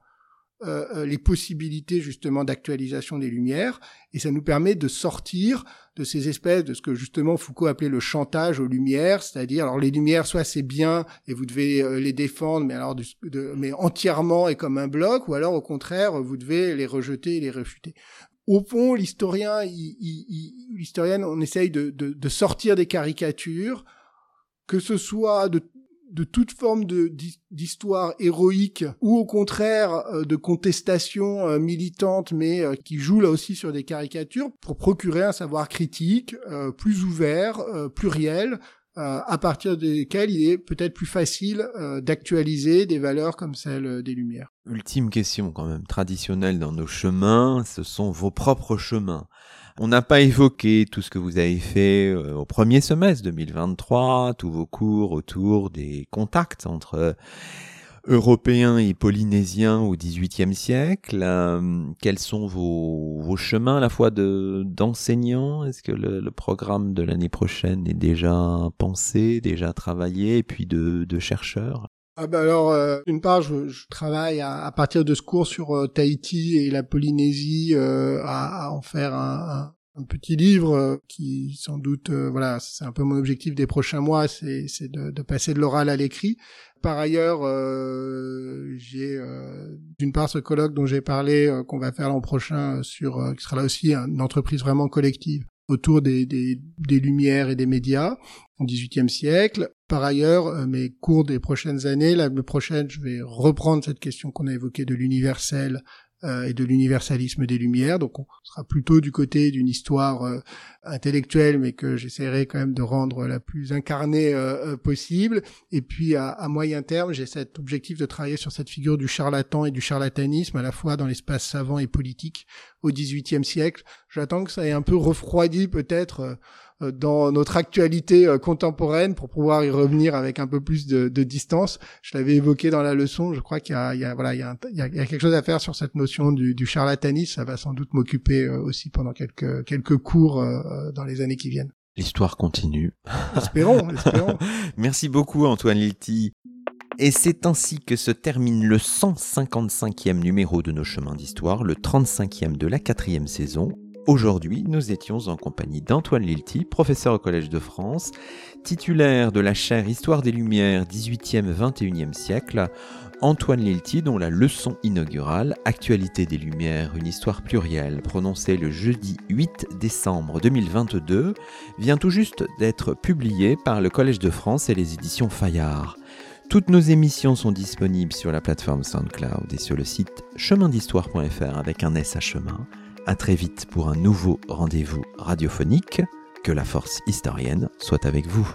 euh, euh, les possibilités justement d'actualisation des lumières et ça nous permet de sortir de ces espèces de ce que justement Foucault appelait le chantage aux lumières, c'est-à-dire alors les lumières soit c'est bien et vous devez euh, les défendre mais alors mais entièrement et comme un bloc ou alors au contraire vous devez les rejeter et les refuter. Au fond, l'historien, l'historienne, on essaye de, de sortir des caricatures, que ce soit de de toute forme de d'histoire héroïque ou au contraire euh, de contestation euh, militante mais euh, qui joue là aussi sur des caricatures pour procurer un savoir critique plus ouvert, pluriel à partir desquels il est peut-être plus facile d'actualiser des valeurs comme celle des Lumières. Ultime question quand même traditionnelle dans nos chemins, ce sont vos propres chemins. On n'a pas évoqué tout ce que vous avez fait euh, au premier semestre 2023, tous vos cours autour des contacts entre Européens et Polynésiens au XVIIIe siècle. Euh, quels sont vos, vos, chemins à la fois de d'enseignants? Est-ce que le, programme de l'année prochaine est déjà pensé, déjà travaillé, et puis de, de chercheurs? Ah bah alors, d'une part, je, je travaille à, partir de ce cours sur Tahiti et la Polynésie à, à, en faire un, un petit livre euh, qui sans doute euh, voilà c'est un peu mon objectif des prochains mois c'est de, de, passer de l'oral à l'écrit par ailleurs euh, j'ai d'une part ce colloque dont j'ai parlé qu'on va faire l'an prochain sur qui sera là aussi une entreprise vraiment collective autour des, des, des lumières et des médias au XVIIIe siècle. Par ailleurs, mes cours des prochaines années, la prochaine, je vais reprendre cette question qu'on a évoquée de l'universel euh, et de l'universalisme des Lumières. Donc on sera plutôt du côté d'une histoire euh, intellectuelle, mais que j'essaierai quand même de rendre la plus incarnée euh, possible. Et puis à, moyen terme, j'ai cet objectif de travailler sur cette figure du charlatan et du charlatanisme, à la fois dans l'espace savant et politique au XVIIIe siècle. J'attends que ça ait un peu refroidi peut-être euh, dans notre actualité euh, contemporaine pour pouvoir y revenir avec un peu plus de, de distance. Je l'avais évoqué dans la leçon. Je crois qu'il y a, il y a voilà, il y a, il y a, quelque chose à faire sur cette notion du, du charlatanisme. Ça va sans doute m'occuper euh, aussi pendant quelques quelques cours dans les années qui viennent. L'histoire continue. Espérons, *laughs* espérons. Merci beaucoup Antoine Lilti. Et c'est ainsi que se termine le 155e numéro de nos chemins d'histoire, le 35e de la quatrième saison. Aujourd'hui, nous étions en compagnie d'Antoine Lilti, professeur au Collège de France, titulaire de la chaire Histoire des Lumières 18e-21e siècle. Antoine Lilti, dont la leçon inaugurale Actualité des Lumières, une histoire plurielle, prononcée le jeudi 8 décembre 2022, vient tout juste d'être publiée par le Collège de France et les éditions Fayard. Toutes nos émissions sont disponibles sur la plateforme SoundCloud et sur le site chemindhistoire.fr avec un S à chemin. À très vite pour un nouveau rendez-vous radiophonique. Que la force historienne soit avec vous.